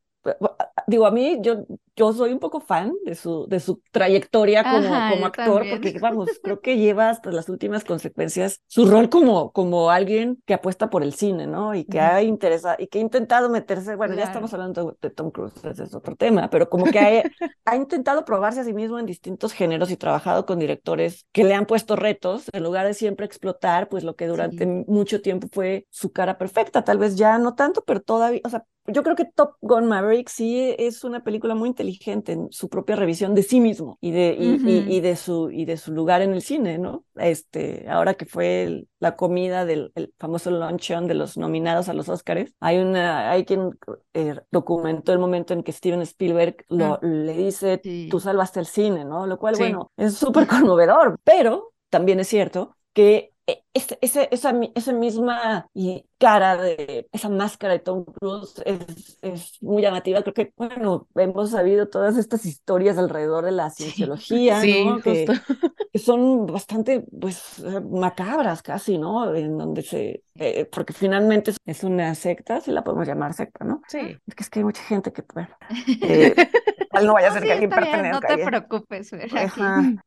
digo, a mí, yo, yo soy un poco fan de su, de su trayectoria como, como actor, porque vamos, creo que lleva hasta las últimas consecuencias su rol como, como alguien que apuesta por el cine, ¿no? Y que ha interesado, y que ha intentado meterse, bueno, ya estamos hablando de Tom Cruise, ese es otro tema, pero como que ha, ha, intentado probarse a sí mismo en distintos géneros y trabajado con directores que le han puesto retos, en lugar de siempre explotar, pues lo que durante mucho tiempo fue su cara perfecta, tal vez ya no tanto, pero todavía, o sea, yo creo que Top Gun Maverick sí es una película muy inteligente en su propia revisión de sí mismo y de, y, de, su, y de su lugar en el cine, ¿no? Este, ahora que fue la comida del famoso luncheon de los nominados a los Oscars, hay, una, hay quien eh, documentó el momento en que Steven Spielberg lo, ah. le dice, tú salvaste el cine, ¿no? Lo cual, bueno, es súper conmovedor, pero también es cierto que e, esa, esa, esa misma cara de esa máscara de Tom Cruise es, es, muy llamativa. Creo que, bueno, hemos sabido todas estas historias alrededor de la cienciología, ¿no? Que, son bastante, pues, macabras casi, ¿no? En donde se, eh, porque finalmente es una secta, si la podemos llamar secta, ¿no?
Sí.
Es que, es que hay mucha gente que, bueno, eh, no vaya a ser que alguien pertenezca.
No te preocupes, aquí,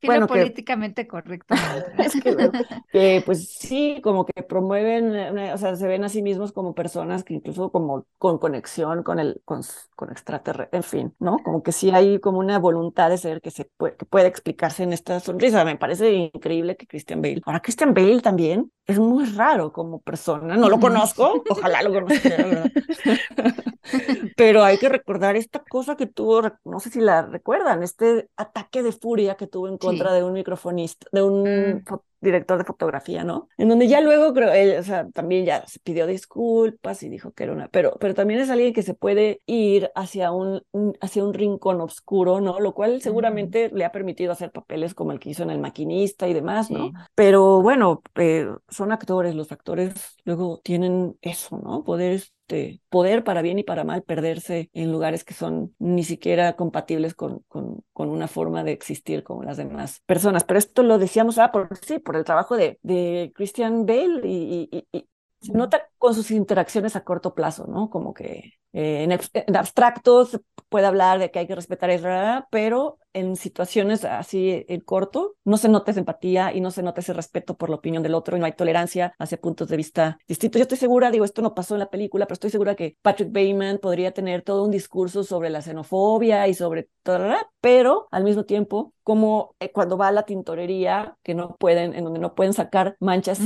bueno, políticamente correcto.
Es que, pues sí, como que promueven, o sea, se ven a sí mismos como personas que incluso como con conexión con el, con, con extraterrestre, en fin, ¿no? Como que sí hay como una voluntad de ser que se puede, que puede explicarse en esta sonrisa. Me parece increíble que Christian Bale, ahora Christian Bale también es muy raro como persona. No lo conozco, ojalá lo conociera, Pero hay que recordar esta cosa que tuvo, no sé si la recuerdan, este ataque de furia que tuvo en contra de un microfonista, de un mm director de fotografía, ¿no? En donde ya luego creo, él, o sea, también ya se pidió disculpas y dijo que era una, pero, pero también es alguien que se puede ir hacia un, hacia un rincón oscuro, ¿no? Lo cual seguramente le ha permitido hacer papeles como el que hizo en El Maquinista y demás, ¿no? Pero bueno, eh, son actores, los actores luego tienen eso, ¿no? Poder este, poder para bien y para mal perderse en lugares que son ni siquiera compatibles con, con, con, una forma de existir como las demás personas. Pero esto lo decíamos, ah, por sí, por el trabajo de, de Christian Bale y, y, se nota con sus interacciones a corto plazo, ¿no? Como que eh, en, en, abstracto se puede hablar de que hay que respetar a pero en situaciones así en corto, no se nota esa empatía y no se nota ese respeto por la opinión del otro y no hay tolerancia hacia puntos de vista distintos. Yo estoy segura, digo, esto no pasó en la película, pero estoy segura que Patrick Bateman podría tener todo un discurso sobre la xenofobia y sobre todo, pero al mismo tiempo, como eh, cuando va a la tintorería, que no pueden, en donde no pueden sacar manchas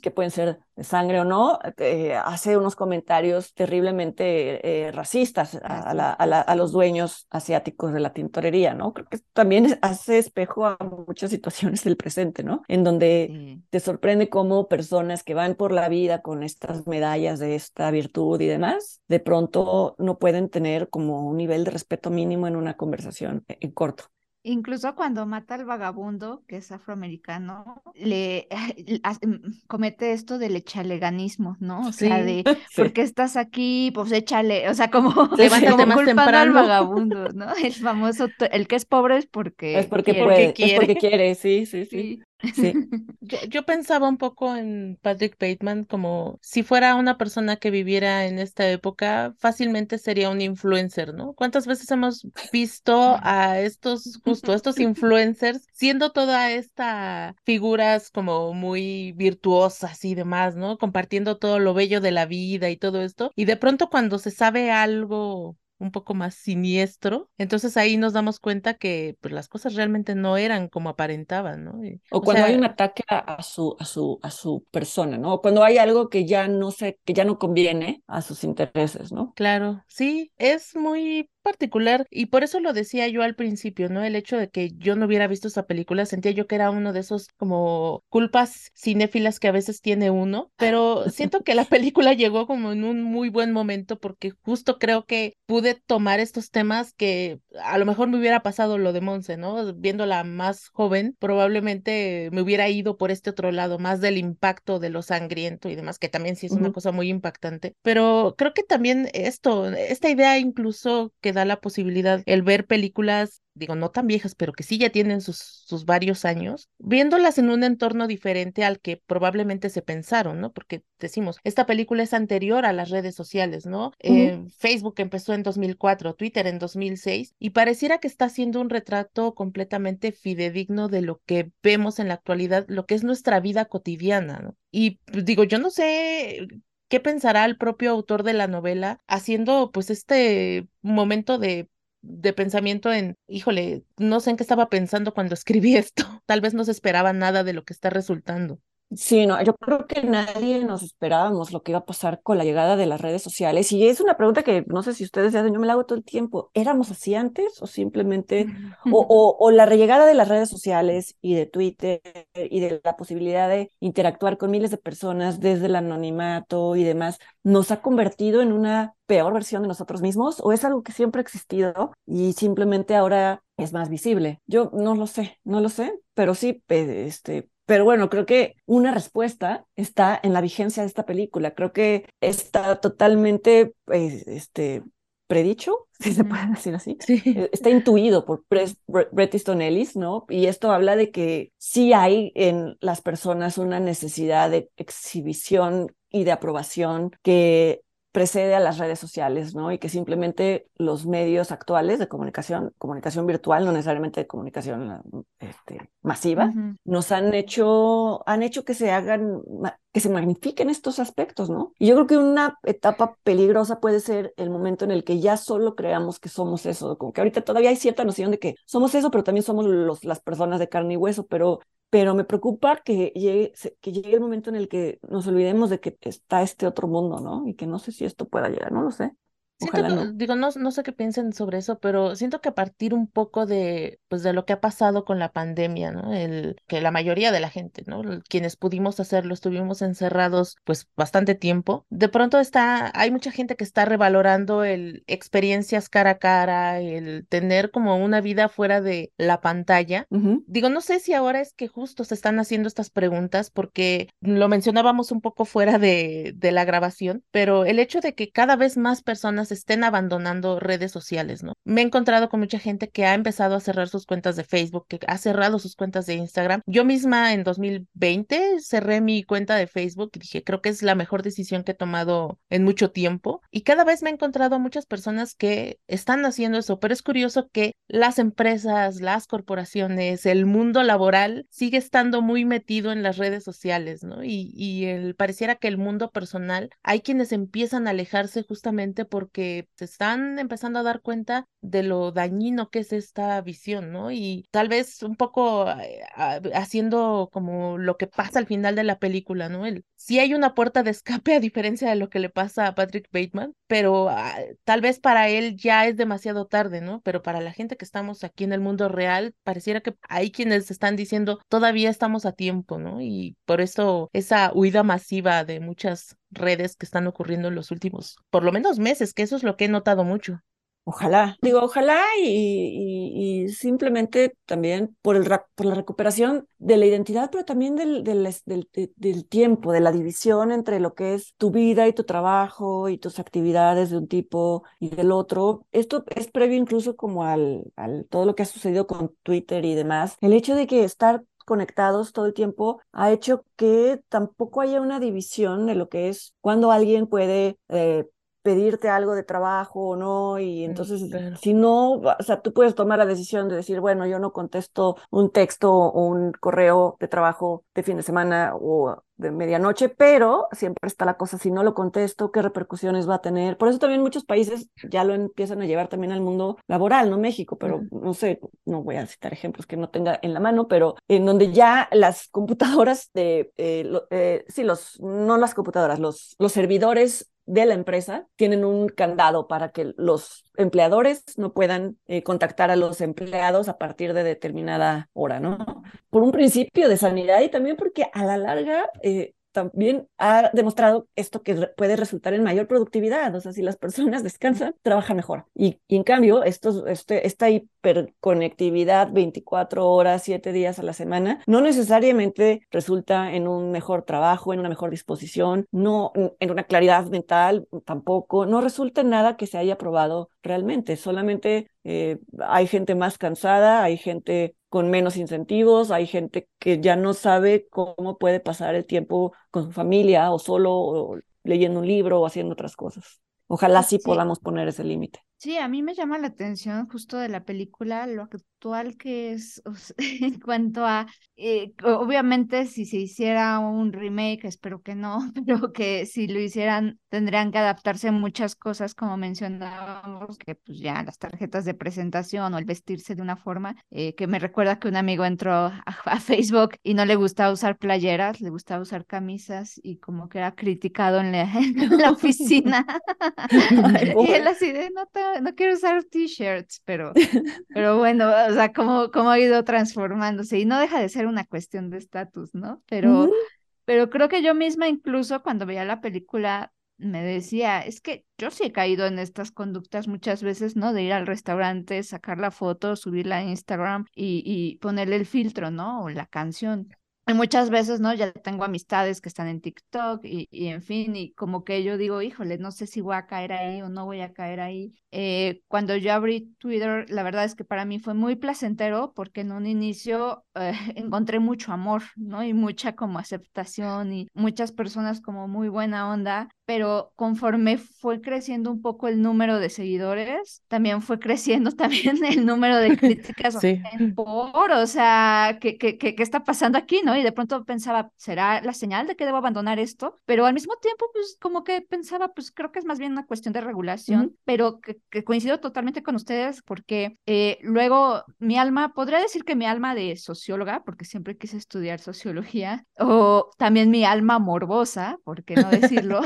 que pueden ser de sangre o no, eh, hace unos comentarios terriblemente eh, racistas a, a, los dueños asiáticos de la tintorería, ¿no? que también hace espejo a muchas situaciones del presente, ¿no? En donde te sorprende cómo personas que van por la vida con estas medallas de esta virtud y demás, de pronto no pueden tener como un nivel de respeto mínimo en una conversación en corto.
Incluso cuando mata al vagabundo, que es afroamericano, le mm, comete esto del echaleganismo, ¿no? O sea, de ¿por qué estás aquí? Pues échale, o sea, como,
Levántate más temprano. al
vagabundo, ¿no? El famoso, el que es pobre es porque
es porque puede, es porque quiere, sí, sí, sí. Sí.
Yo, pensaba un poco en Patrick Bateman como si fuera una persona que viviera en esta época, fácilmente sería un influencer, ¿no? ¿Cuántas veces hemos visto a estos, justo estos influencers, siendo toda esta figuras como muy virtuosas y demás, ¿no? Compartiendo todo lo bello de la vida y todo esto. Y de pronto cuando se sabe algo un poco más siniestro. Entonces ahí nos damos cuenta que pues, las cosas realmente no eran como aparentaban, ¿no?
o, cuando hay un ataque a, su, a, su, a su persona, ¿no? O cuando hay algo que ya no sé, que ya no conviene a sus intereses, ¿no?
Claro, sí, es muy particular y por eso lo decía yo al principio, ¿no? El hecho de que yo no hubiera visto esa película, sentía yo que era uno de esos como culpas cinéfilas que a veces tiene uno, pero siento que la película llegó como en un muy buen momento porque justo creo que pude tomar estos temas que a lo mejor me hubiera pasado lo de Monse, ¿no? Viéndola más joven, probablemente me hubiera ido por este otro lado, más del impacto de lo sangriento y demás, que también sí es una cosa muy impactante, pero creo que también esto, esta idea incluso que da la posibilidad el ver películas, digo, no tan viejas, pero que sí ya tienen sus, sus varios años, viéndolas en un entorno diferente al que probablemente se pensaron, ¿no? Porque decimos, esta película es anterior a las redes sociales, ¿no? Eh, Facebook empezó en 2004, Twitter en 2006, y pareciera que está haciendo un retrato completamente fidedigno de lo que vemos en la actualidad, lo que es nuestra vida cotidiana, ¿no? Y pues, digo, yo no sé qué pensará el propio autor de la novela haciendo pues este momento de de pensamiento en, híjole, no sé en qué estaba pensando cuando escribí esto, tal vez no se esperaba nada de lo que está resultando.
Sí, no, yo creo que nadie nos esperábamos lo que iba a pasar con la llegada de las redes sociales. Y es una pregunta que no sé si ustedes hacen, yo me la hago todo el tiempo. ¿Éramos así antes o simplemente, o, o, o, la llegada de las redes sociales y de Twitter y de la posibilidad de interactuar con miles de personas desde el anonimato y demás, nos ha convertido en una peor versión de nosotros mismos o es algo que siempre ha existido y simplemente ahora es más visible? Yo no lo sé, no lo sé, pero sí, este, pero bueno, creo que una respuesta está en la vigencia de esta película. Creo que está totalmente pues, este, predicho, si se puede decir así. Eh, está intuido por Bret Easton Ellis, ¿no? Y esto habla de que sí hay en las personas una necesidad de exhibición y de aprobación que precede a las redes sociales, ¿no? Y que simplemente los medios actuales de comunicación, comunicación virtual, no necesariamente de comunicación este, masiva, nos han hecho, han hecho que se hagan, que se magnifiquen estos aspectos, ¿no? Y yo creo que una etapa peligrosa puede ser el momento en el que ya solo creamos que somos eso, como que ahorita todavía hay cierta noción de que somos eso, pero también somos los, las personas de carne y hueso, pero pero me preocupa que llegue, que llegue el momento en el que nos olvidemos de que está este otro mundo, ¿no? Y que no sé si esto pueda llegar, no lo sé.
Siento no. Digo, no, no sé qué piensen sobre eso, pero siento que a partir un poco de, pues, de lo que ha pasado con la pandemia, ¿no? El, que la mayoría de la gente, ¿no? Quienes pudimos hacerlo, estuvimos encerrados, pues, bastante tiempo. De pronto está, hay mucha gente que está revalorando el experiencias cara a cara, el tener como una vida fuera de la pantalla. Digo, no sé si ahora es que justo se están haciendo estas preguntas, porque lo mencionábamos un poco fuera de, de la grabación, pero el hecho de que cada vez más personas estén abandonando redes sociales, ¿no? Me he encontrado con mucha gente que ha empezado a cerrar sus cuentas de Facebook, que ha cerrado sus cuentas de Instagram. Yo misma en 2020 cerré mi cuenta de Facebook y dije, creo que es la mejor decisión que he tomado en mucho tiempo. Y cada vez me he encontrado a muchas personas que están haciendo eso, pero es curioso que las empresas, las corporaciones, el mundo laboral sigue estando muy metido en las redes sociales, ¿no? Y, y el, pareciera que el mundo personal, hay quienes empiezan a alejarse justamente porque que se están empezando a dar cuenta de lo dañino que es esta visión, ¿no? Y tal vez un poco eh, haciendo como lo que pasa al final de la película, ¿no? El, sí hay una puerta de escape a diferencia de lo que le pasa a Patrick Bateman, pero ah, tal vez para él ya es demasiado tarde, ¿no? Pero para la gente que estamos aquí en el mundo real, pareciera que hay quienes están diciendo todavía estamos a tiempo, ¿no? Y por eso esa huida masiva de muchas redes que están ocurriendo en los últimos, por lo menos meses, que eso es lo que he notado mucho.
Ojalá, digo, ojalá y, simplemente también por, el, por la recuperación de la identidad, pero también del, del, del, tiempo, de la división entre lo que es tu vida y tu trabajo y tus actividades de un tipo y del otro. Esto es previo incluso como al, al todo lo que ha sucedido con Twitter y demás. El hecho de que estar conectados todo el tiempo ha hecho que tampoco haya una división de lo que es cuando alguien puede eh, pedirte algo de trabajo o no, y mm, entonces si no, o sea, tú puedes tomar la decisión de decir, bueno, yo no contesto un texto o un correo de trabajo de fin de semana o de medianoche, pero siempre está la cosa, si no lo contesto, qué repercusiones va a tener. Por eso también muchos países ya lo empiezan a llevar también al mundo laboral, no México, pero no sé, no voy a citar ejemplos que no tenga en la mano, pero en donde ya las computadoras de, eh, eh, sí, los, no las computadoras, los, los servidores de la empresa tienen un candado para que los empleadores no puedan eh, contactar a los empleados a partir de determinada hora, ¿no? Por un principio de sanidad y también porque a la larga eh, también ha demostrado esto que puede resultar en mayor productividad. O sea, si las personas descansan, trabajan mejor. Y, en cambio, esto, este, esta hiperconectividad 24 horas, 7 días a la semana, no necesariamente resulta en un mejor trabajo, en una mejor disposición, no en una claridad mental tampoco, no resulta en nada que se haya probado realmente. Solamente eh, hay gente más cansada, hay gente con menos incentivos, hay gente que ya no sabe cómo puede pasar el tiempo con su familia o solo o leyendo un libro o haciendo otras cosas. Ojalá sí, podamos poner ese límite.
Sí, a mí me llama la atención justo de la película lo actual que es en cuanto a, eh, obviamente si se hiciera un remake, espero que no, pero que si lo hicieran tendrían que adaptarse muchas cosas como mencionábamos, que pues ya las tarjetas de presentación o el vestirse de una forma, eh, que me recuerda que un amigo entró a, Facebook y no le gustaba usar playeras, le gustaba usar camisas y como que era criticado en la, en la oficina. y él así de, no, no quiero usar t-shirts, pero, pero bueno, o sea, cómo, cómo ha ido transformándose y no deja de ser una cuestión de estatus, ¿no? Pero, pero creo que yo misma incluso cuando veía la película me decía, es que yo sí he caído en estas conductas muchas veces, ¿no? De ir al restaurante, sacar la foto, subirla a Instagram y, y ponerle el filtro, ¿no? O la canción. Y muchas veces, ¿no? Ya tengo amistades que están en TikTok y, y, en fin, y como que yo digo, híjole, no sé si voy a caer ahí o no voy a caer ahí. Eh, cuando yo abrí Twitter, la verdad es que para mí fue muy placentero porque en un inicio eh, encontré mucho amor, ¿no? Y mucha como aceptación y muchas personas como muy buena onda pero conforme fue creciendo un poco el número de seguidores, también fue creciendo también el número de críticas
Sí.
por, o sea, ¿qué, qué, qué, qué está pasando aquí, no? Y de pronto pensaba, ¿será la señal de que debo abandonar esto? Pero al mismo tiempo, pues como que pensaba, pues creo que es más bien una cuestión de regulación,
Ujú.
pero que, que coincido totalmente con ustedes porque eh, luego mi alma, podría decir que mi alma de socióloga, porque siempre quise estudiar sociología, o también mi alma morbosa, ¿por qué no decirlo?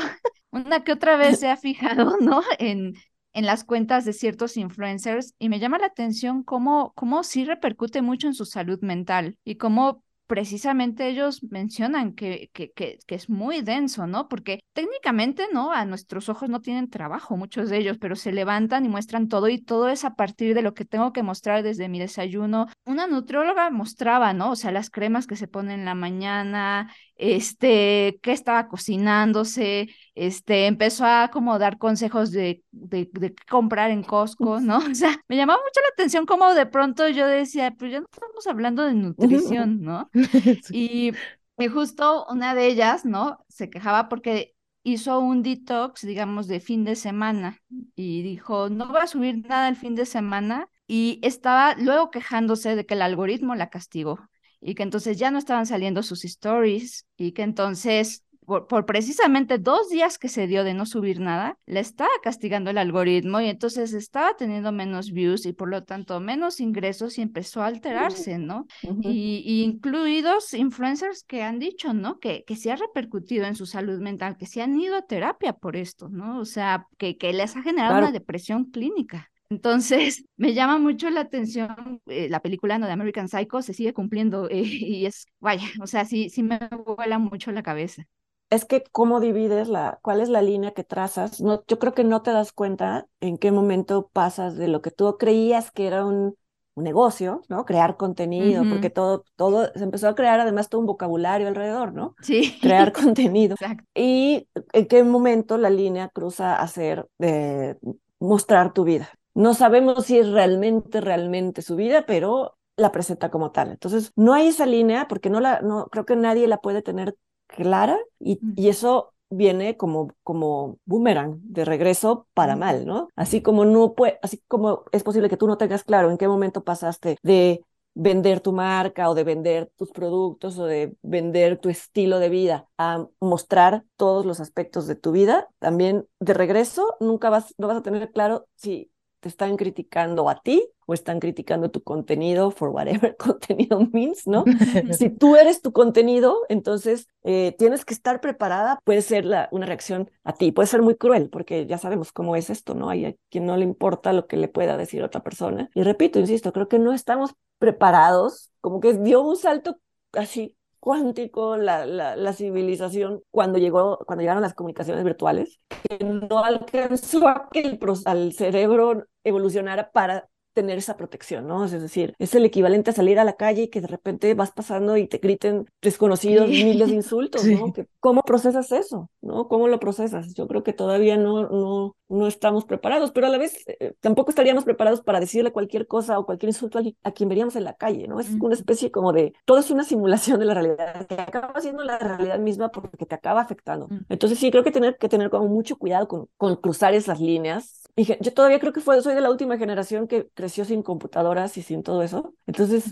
Una que otra vez se ha fijado, ¿no? En, en las cuentas de ciertos influencers y me llama la atención cómo, cómo sí repercute mucho en su salud mental y cómo precisamente ellos mencionan que, que, que, que, es muy denso, ¿no? Porque técnicamente, ¿no? A nuestros ojos no tienen trabajo muchos de ellos, pero se levantan y muestran todo y todo es a partir de lo que tengo que mostrar desde mi desayuno. Una nutrióloga mostraba, ¿no? O sea, las cremas que se ponen en la mañana, este, qué estaba cocinándose, este, empezó a como dar consejos de, de, de comprar en Costco, ¿no? O sea, me llamaba mucho la atención como de pronto yo decía, pues ya no estamos hablando de nutrición, ¿no? Y, y justo una de ellas, ¿no? Se quejaba porque hizo un detox, digamos, de fin de semana y dijo, no voy a subir nada el fin de semana y estaba luego quejándose de que el algoritmo la castigó y que entonces ya no estaban saliendo sus stories y que entonces por, por, precisamente dos días que se dio de no subir nada, le estaba castigando el algoritmo y entonces estaba teniendo menos views y por lo tanto menos ingresos y empezó a alterarse, ¿no? Uh -huh. y, y, incluidos influencers que han dicho, ¿no? Que, que se ha repercutido en su salud mental, que se han ido a terapia por esto, ¿no? O sea, que, que les ha generado claro. una depresión clínica. Entonces, me llama mucho la atención eh, la película ¿no? de American Psycho, se sigue cumpliendo eh, y es, vaya, o sea, sí, sí me vuela mucho la cabeza
es que cómo divides la, cuál es la línea que trazas. No, yo creo que no te das cuenta en qué momento pasas de lo que tú creías que era un, un negocio, ¿no? Crear contenido, uh -huh. porque todo, todo, se empezó a crear además todo un vocabulario alrededor, ¿no?
Sí.
Crear contenido.
Exacto.
Y en qué momento la línea cruza a ser de mostrar tu vida. No sabemos si es realmente, realmente su vida, pero la presenta como tal. Entonces, no hay esa línea porque no la, no, creo que nadie la puede tener clara y, y eso viene como, como boomerang de regreso para mal, ¿no? Así como no puede, así como es posible que tú no tengas claro en qué momento pasaste de vender tu marca o de vender tus productos o de vender tu estilo de vida a mostrar todos los aspectos de tu vida, también de regreso nunca vas, no vas a tener claro si te están criticando a ti o están criticando tu contenido for whatever contenido means, ¿no? si tú eres tu contenido, entonces eh, tienes que estar preparada. Puede ser la, una reacción a ti, puede ser muy cruel, porque ya sabemos cómo es esto, ¿no? Hay a quien no le importa lo que le pueda decir otra persona. Y repito, insisto, creo que no estamos preparados, como que dio un salto así cuántico la, la, la, civilización cuando llegó cuando llegaron las comunicaciones virtuales que no alcanzó a que el, al cerebro evolucionara para tener esa protección, ¿no? Es decir, es el equivalente a salir a la calle y que de repente vas pasando y te griten desconocidos sí. miles de insultos, sí. ¿no? ¿Cómo procesas eso? ¿No? ¿Cómo lo procesas? Yo creo que todavía no, no, no estamos preparados, pero a la vez eh, tampoco estaríamos preparados para decirle cualquier cosa o cualquier insulto a, a quien veríamos en la calle, ¿no? Es una especie como de, todo es una simulación de la realidad, que acaba siendo la realidad misma porque te acaba afectando. Mm. Entonces sí, creo que tener que tener como mucho cuidado con, con cruzar esas líneas. Y yo todavía creo que fue, soy de la última generación que creció sin computadoras y sin todo eso. Entonces,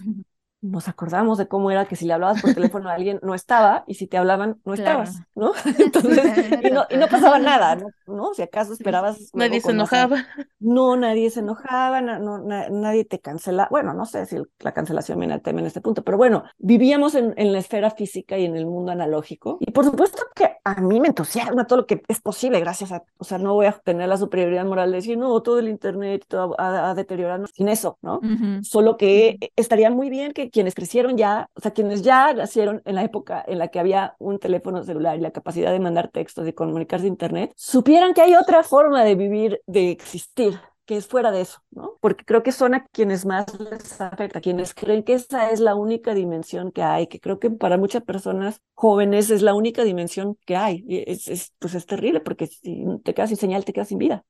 nos acordamos de cómo era que si le hablabas por teléfono a alguien no estaba y si te hablaban no estabas. ¿no? Entonces, y no, y no pasaba nada, ¿no? ¿no? Si acaso esperabas...
Nadie se enojaba.
Más, no, nadie se enojaba, no, no, nadie te cancela. Bueno, no sé si la cancelación viene al tema en este punto, pero bueno, vivíamos en, en, la esfera física y en el mundo analógico. Y por supuesto que a mí me entusiasma todo lo que es posible gracias a... O sea, no voy a tener la superioridad moral de decir, no, todo el Internet todo ha, ha deteriorado sin eso, ¿no? Uh -huh. Solo que estaría muy bien que quienes crecieron ya, o sea, quienes ya nacieron en la época en la que había un teléfono celular y la capacidad de mandar textos y comunicarse internet, supieran que hay otra forma de vivir, de existir, que es fuera de eso, ¿no? Porque creo que son a quienes más les afecta, quienes creen que esa es la única dimensión que hay, que creo que para muchas personas jóvenes es la única dimensión que hay. Y es, es, pues es terrible porque si te quedas sin señal, te quedas sin vida.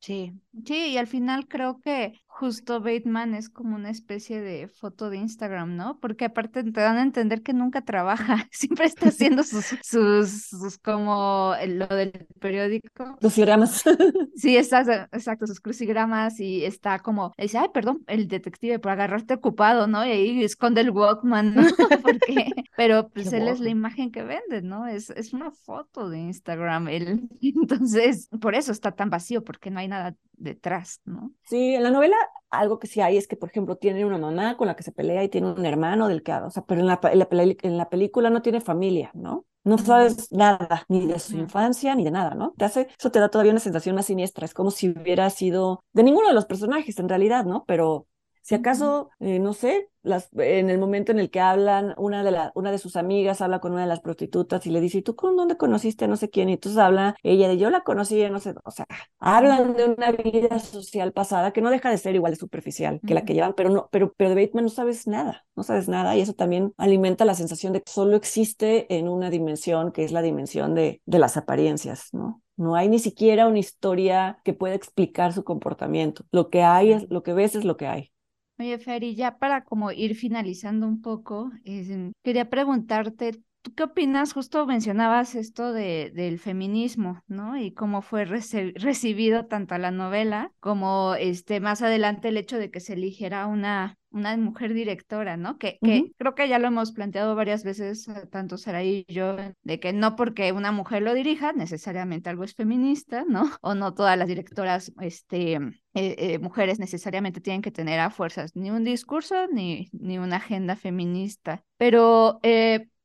Sí, sí, y al final creo que justo Bateman es como una especie de foto de Instagram, ¿no? Porque aparte te dan a entender que nunca trabaja, siempre está haciendo sus, sus, sus como lo del periódico.
Crucigramas.
Sí, exacto, exacto, sus crucigramas y está como, dice, ay, perdón, el detective por agarrarte ocupado, ¿no? Y ahí esconde el Walkman, ¿no? Porque, pero pues él es la imagen que vende, ¿no? Es, es una foto de Instagram, él. Entonces, por eso está tan vacío, porque no hay nada detrás, ¿no?
Sí, en la novela algo que sí hay es que, por ejemplo, tiene una mamá con la que se pelea y tiene un hermano del que o sea, pero en la, en la, en la película no tiene familia, ¿no? No sabes nada, ni de su infancia, ni de nada, ¿no? Te hace, eso te da todavía una sensación más siniestra, es como si hubiera sido de ninguno de los personajes en realidad, ¿no? Pero si acaso, eh, no sé, las, en el momento en el que hablan, una de, la, una de sus amigas habla con una de las prostitutas y le dice, ¿y tú con dónde conociste a no sé quién? Y entonces habla ella de, yo la conocí, no sé, o sea, hablan de una vida social pasada que no deja de ser igual de superficial que la que llevan, pero no, pero, pero de Bateman no sabes nada, no sabes nada y eso también alimenta la sensación de que solo existe en una dimensión que es la dimensión de, de las apariencias, ¿no? No hay ni siquiera una historia que pueda explicar su comportamiento. Lo que hay es, lo que ves es lo que hay.
Oye, Fer, ya para como ir finalizando un poco, quería preguntarte, ¿tú qué opinas? Justo mencionabas esto de, del feminismo, ¿no? Y cómo fue recibido tanto la novela como este más adelante el hecho de que se eligiera una una mujer directora, ¿no? Que, que creo que ya lo hemos planteado varias veces, eh, tanto Saraí y yo, de que no porque una mujer lo dirija, necesariamente algo es feminista, ¿no? O no todas las directoras, este, eh, eh, mujeres necesariamente tienen que tener a fuerzas ni un discurso ni, ni una agenda feminista. Pero,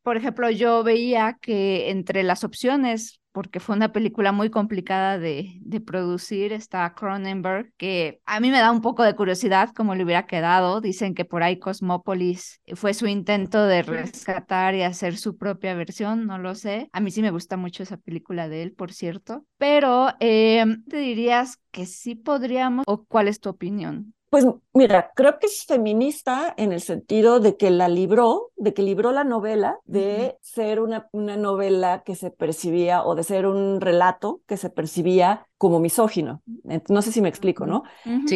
por ejemplo, yo veía que entre las opciones porque fue una película muy complicada de, de, producir. Está Cronenberg, que a mí me da un poco de curiosidad cómo le hubiera quedado. Dicen que por ahí Cosmópolis fue su intento de rescatar y hacer su propia versión, no lo sé. A mí sí me gusta mucho esa película de él, por cierto. Pero, em, ¿te dirías que sí podríamos o cuál es tu opinión?
Pues mira, creo que es feminista en el sentido de que la libró, de que libró la novela de ser una, una novela que se percibía o de ser un relato que se percibía como misógino. No sé si me explico, ¿no?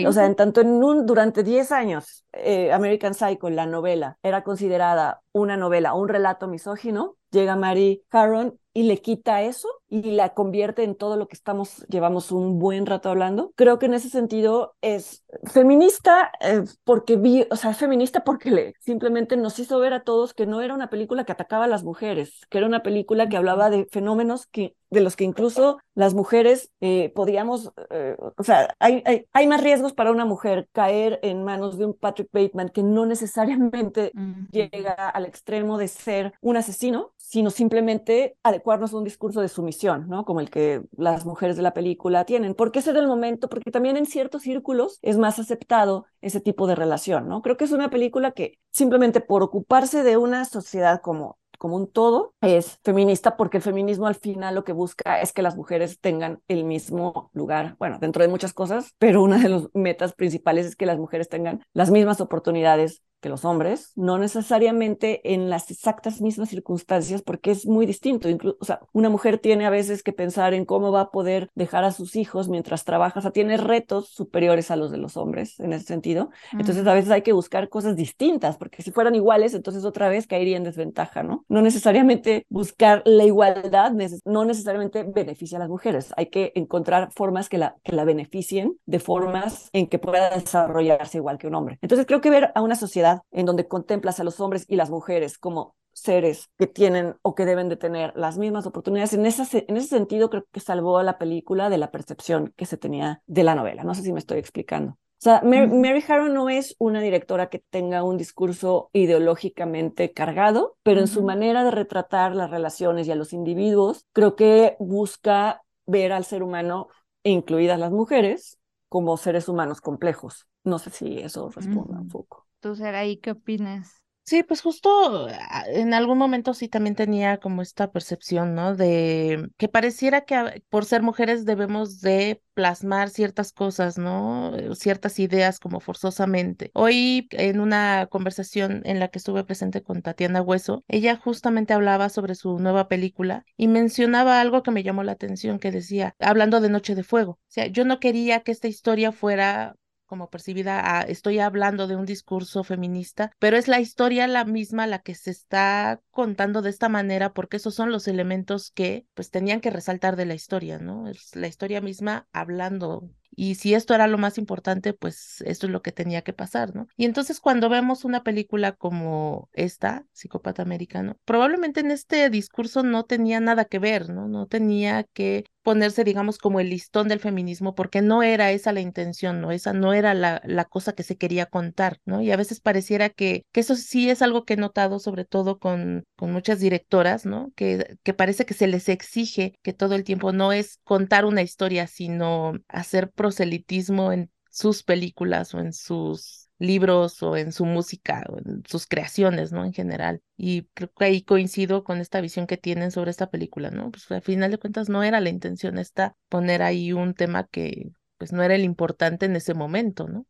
O sea, en tanto en un, durante 10 años, eh, American Psycho, la novela, era considerada una novela, un relato misógino, llega Mary Harron y le quita eso y la convierte en todo lo que estamos, llevamos un buen rato hablando. Creo que en ese sentido es feminista eh, porque vi, o sea, es feminista porque le, simplemente nos hizo ver a todos que no era una película que atacaba a las mujeres, que era una película que hablaba de fenómenos que de los que incluso las mujeres eh, podíamos, eh, o sea, hay, hay, hay, más riesgos para una mujer caer en manos de un Patrick Bateman que no necesariamente llega al extremo de ser un asesino, sino simplemente adecuarnos a un discurso de sumisión, ¿no? Como el que las mujeres de la película tienen. Porque ese era el momento, porque también en ciertos círculos es más aceptado ese tipo de relación, ¿no? Creo que es una película que simplemente por ocuparse de una sociedad como como un todo es feminista porque el feminismo al final lo que busca es que las mujeres tengan el mismo lugar, bueno, dentro de muchas cosas, pero una de las metas principales es que las mujeres tengan las mismas oportunidades que los hombres, no necesariamente en las exactas mismas circunstancias, porque es muy distinto. Incluso, o sea, una mujer tiene a veces que pensar en cómo va a poder dejar a sus hijos mientras trabaja, o sea, tiene retos superiores a los de los hombres en ese sentido. Entonces, a veces hay que buscar cosas distintas, porque si fueran iguales, entonces otra vez caería en desventaja, ¿no? No necesariamente buscar la igualdad, no necesariamente beneficia a las mujeres. Hay que encontrar formas que la, que la beneficien de formas en que pueda desarrollarse igual que un hombre. Entonces, creo que ver a una sociedad en donde contemplas a los hombres y las mujeres como seres que tienen o que deben de tener las mismas oportunidades. En, ese, en ese sentido, creo que salvó a la película de la percepción que se tenía de la novela. No sé si me estoy explicando. O sea, Mary, Harron no es una directora que tenga un discurso ideológicamente cargado, pero en su manera de retratar las relaciones y a los individuos, creo que busca ver al ser humano, incluidas las mujeres, como seres humanos complejos. No sé si eso responde un poco.
¿Tú, ahí qué opinas?
Sí, pues justo ah, en algún momento sí también tenía como esta percepción, ¿no? De que pareciera que por ser mujeres debemos de plasmar ciertas cosas, ¿no? Eh, ciertas ideas como forzosamente. Hoy en una conversación en la que estuve presente con Tatiana Hueso, ella justamente hablaba sobre su nueva película y mencionaba algo que me llamó la atención, que decía, hablando de Noche de Fuego, o sea, yo no quería que esta historia fuera como percibida, estoy hablando de un discurso feminista, pero es la historia la misma la que se está contando de esta manera porque esos son los elementos que pues tenían que resaltar de la historia, ¿no? Es la historia misma hablando y si esto era lo más importante, pues esto es lo que tenía que pasar, ¿no? Y entonces cuando vemos una película como esta, Psicópata Americano, probablemente en este discurso no tenía nada que ver, ¿no? No tenía que ponerse, digamos, como el listón del feminismo, porque no era esa la intención, ¿no? Esa no era la, la cosa que se quería contar, ¿no? Y a veces pareciera que, que eso sí es algo que he notado, sobre todo con, con muchas directoras, ¿no? Que, que parece que se les exige que todo el tiempo no es contar una historia, sino hacer proselitismo en sus películas o en sus libros o en su música o en sus creaciones, ¿no? En general. Y creo que ahí coincido con esta visión que tienen sobre esta película, ¿no? Pues al final de cuentas no era la intención esta poner ahí un tema que pues no era el importante en ese momento, ¿no?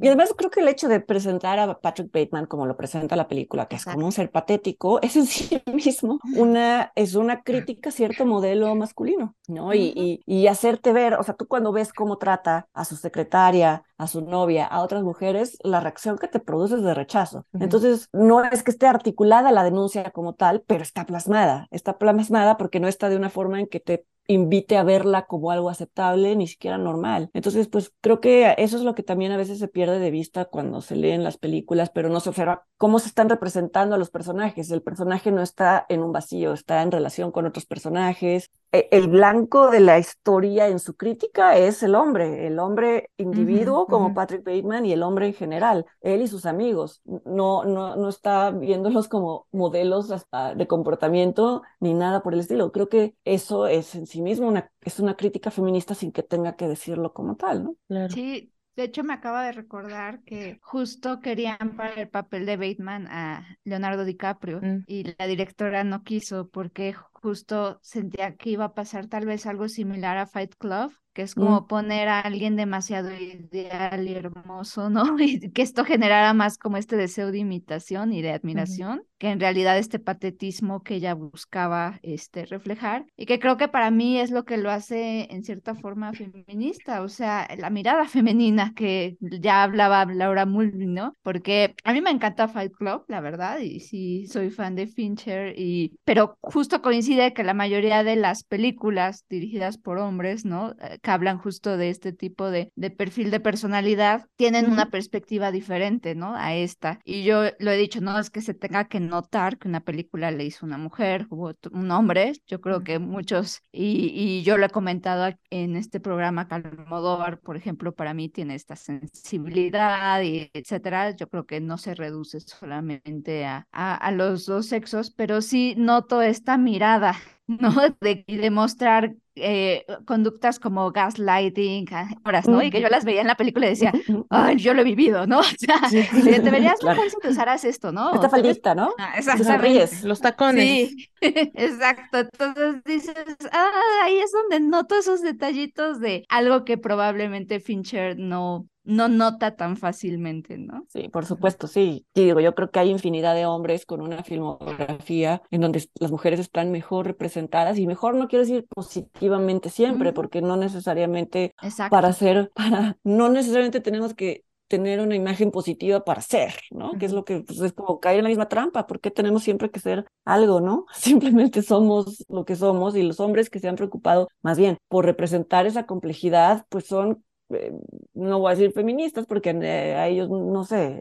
Y además creo que el hecho de presentar a Patrick Bateman como lo presenta la película, que es como un ser patético, es en sí mismo una, es una crítica a cierto modelo masculino, ¿no? Y, y, y, hacerte ver, o sea, tú cuando ves cómo trata a su secretaria, a su novia, a otras mujeres, la reacción que te produce es de rechazo. Entonces, no es que esté articulada la denuncia como tal, pero está plasmada, está plasmada porque no está de una forma en que te invite a verla como algo aceptable, ni siquiera normal. Entonces, pues creo que eso es lo que también a veces se pierde de vista cuando se leen las películas, pero no se observa cómo se están representando a los personajes. El personaje no está en un vacío, está en relación con otros personajes. E, el blanco de la historia en su crítica es el hombre, el hombre individuo como Patrick Bateman y el hombre en general, él y sus amigos. No, no, no está viéndolos como modelos de comportamiento ni nada por el estilo. Creo que eso es en sí mismo una, es una crítica feminista sin que tenga que decirlo como tal, ¿no?
Claro. Sí, de hecho, me acaba de recordar que justo querían para el papel de Bateman a Leonardo DiCaprio mm. y la directora no quiso porque justo sentía que iba a pasar tal vez algo similar a Fight Club, que es mm. como poner a alguien demasiado ideal y hermoso, ¿no? Y que esto generara más como este deseo de imitación y de admiración, que en realidad este patetismo que ella buscaba este, reflejar, y que creo que para mí es lo que lo hace en cierta forma feminista, o sea, la mirada femenina que ya hablaba Laura Mulvey, ¿no? Porque a mí me encanta Fight Club, la verdad, y sí soy fan de Fincher, y... pero justo coincide que la mayoría de las películas dirigidas por hombres, ¿no? Eh, hablan justo de este tipo de, de perfil de personalidad, tienen una perspectiva diferente, ¿no? A esta. Y yo lo he dicho, no es que se tenga que notar que una película le hizo una mujer o un hombre, yo creo que muchos, y, y yo lo he comentado en este programa, Calmodóvar, por ejemplo, para mí tiene esta sensibilidad y etcétera, yo creo que no se reduce solamente a, a, a los dos sexos, pero sí noto esta mirada nada. ¿No? De, demostrar eh, conductas como gaslighting, horas, ¿no? Y que yo las veía en la película y decía, ay, yo lo he vivido, ¿no? O sea, te verías claro. mejor si te usaras esto, ¿no?
Esta faldita, ¿no?
Ah, exactamente.
Los tacones.
Sí, exacto. Entonces dices, ah, ahí es donde noto esos detallitos de algo que probablemente Fincher no no nota tan fácilmente, ¿no?
Sí, por supuesto, sí. Y digo, yo creo que hay infinidad de hombres con una filmografía en donde las mujeres están mejor representadas y mejor no quiero decir positivamente siempre, porque no necesariamente para ser, para, no necesariamente tenemos que tener una imagen positiva para ser, ¿no? Que es lo que pues, es como caer en la misma trampa, porque tenemos siempre que ser algo, ¿no? Simplemente somos lo que somos y los hombres que se han preocupado más bien por representar esa complejidad, pues son eh, no voy a decir feministas porque eh, a ellos, no sé,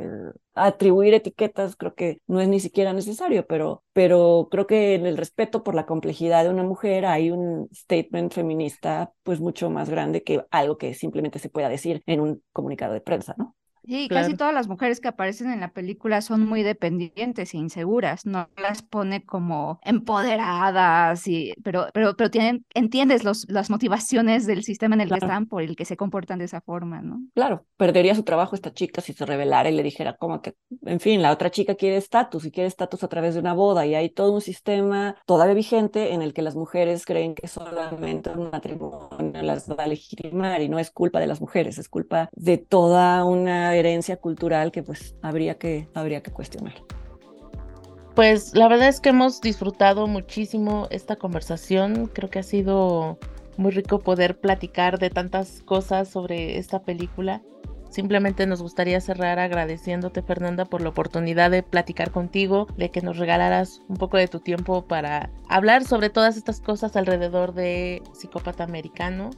atribuir etiquetas creo que no es ni siquiera necesario, pero, pero creo que en el respeto por la complejidad de una mujer hay un statement feminista pues mucho más grande que algo que simplemente se pueda decir en un comunicado de prensa, ¿no?
Sí, casi todas las mujeres que aparecen en la película son muy dependientes e inseguras, no las pone como empoderadas, y, pero, pero, pero tienen, entiendes los, las motivaciones del sistema en el que están por el que se comportan de esa forma, ¿no?
Claro, perdería su trabajo esta chica si se revelara y le dijera como que, en fin, la otra chica quiere estatus y quiere estatus a través de una boda y hay todo un sistema todavía vigente en el que las mujeres creen que solamente un matrimonio las va a legitimar y no es culpa de las mujeres, es culpa de toda una herencia cultural que pues habría que, habría que cuestionar.
Pues la verdad es que hemos disfrutado muchísimo esta conversación. Creo que ha sido muy rico poder platicar de tantas cosas sobre esta película. simplemente nos gustaría cerrar agradeciéndote Fernanda por la oportunidad de platicar contigo, de que nos regalaras un poco de tu tiempo para hablar sobre todas estas cosas alrededor de psicópata americano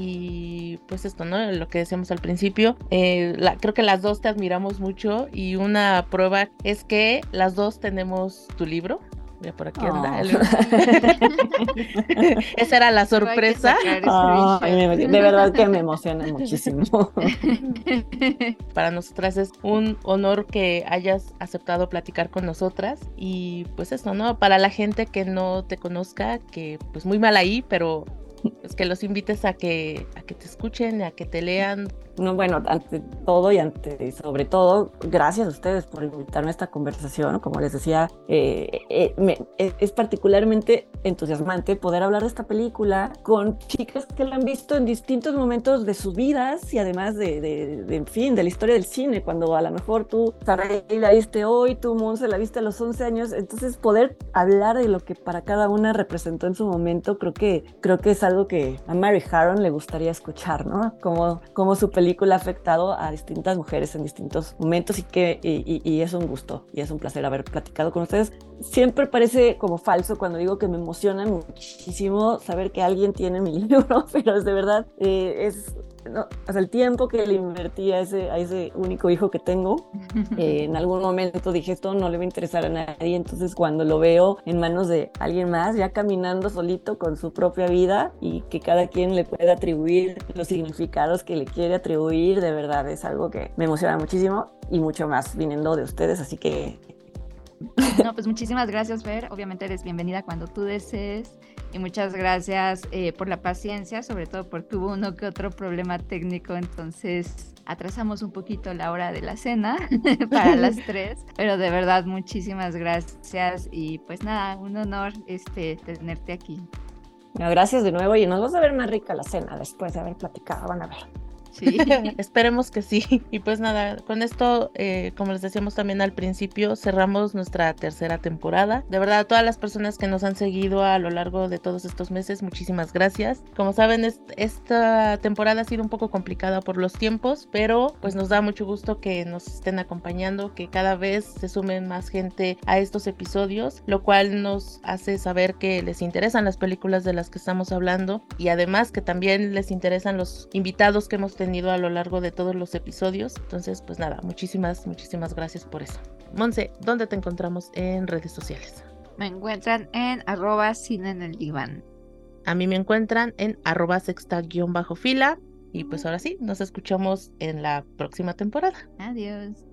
y pues esto, ¿no? Lo que decíamos al principio, eh, creo que las dos te admiramos mucho y una prueba es que las dos tenemos tu libro. Mira, por aquí anda. Oh. Esa era la sorpresa.
de verdad que me emociona muchísimo.
Para nosotras es un honor que hayas aceptado platicar con nosotras y pues eso, ¿no? Para la gente que no te conozca, que pues muy mal ahí, pero es que los invites a que, a que te escuchen, a que te lean,
no, bueno, ante todo y ante sobre todo, gracias a ustedes por invitarme a esta conversación. Como les decía, eh, eh, eh, es particularmente entusiasmante poder hablar de esta película con chicas que la han visto en distintos momentos de sus vidas y además de, de, en fin, de la historia del cine, cuando a lo mejor tú, la viste hoy, tú, Monse, la viste a los 11 años. Entonces, poder hablar de lo que para cada una representó en su momento, creo que, creo que es algo que a Mary Harron le gustaría escuchar, ¿no? Como, como su película película ha afectado a distintas mujeres en distintos momentos y que y, es un gusto y es un placer haber platicado con ustedes. Siempre parece como falso cuando digo que me emociona muchísimo saber que alguien tiene mi libro, pero es de verdad, eh, es no, el tiempo que le invertí a ese, a ese único hijo que tengo, eh, en algún momento dije esto no le va a interesar a nadie, entonces cuando lo veo en manos de alguien más, ya caminando solito con su propia vida y que cada quien le pueda atribuir los significados que le quiere atribuir, de verdad es algo que me emociona muchísimo y mucho más viniendo de ustedes, así que...
No, pues muchísimas gracias, Fer. Obviamente eres bienvenida cuando tú desees y muchas gracias eh, por la paciencia, sobre todo porque hubo uno que otro problema técnico, entonces atrasamos un poquito la hora de la cena para las tres, pero de verdad muchísimas gracias y pues nada, un honor este tenerte aquí.
gracias de nuevo y nos vamos a ver más rica la cena después de haber platicado, van a ver.
Esperemos que sí. Y pues nada, con esto, eh, como les decíamos también al principio, cerramos nuestra tercera temporada. De verdad, a todas las personas que nos han seguido a lo largo de todos estos meses, muchísimas gracias. Como saben, esta temporada ha sido un poco complicada por los tiempos, pero pues nos da mucho gusto que nos estén acompañando, que cada vez se sumen más gente a estos episodios, lo cual nos hace saber que les interesan las películas de las que estamos hablando y además que también les interesan los invitados que hemos tenido a lo largo de todos los episodios. Entonces, pues nada, muchísimas, muchísimas gracias por eso. Monse, ¿dónde te encontramos en redes sociales?
Me encuentran en arroba cine en el diván.
A mí me encuentran en arroba sexta-fila. Y pues ahora sí, nos escuchamos en la próxima temporada.
Adiós.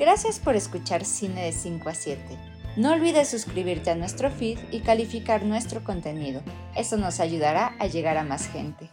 Gracias por escuchar Cine de 5 a 7. No olvides suscribirte a nuestro feed y calificar nuestro contenido. Eso nos ayudará a llegar a más gente.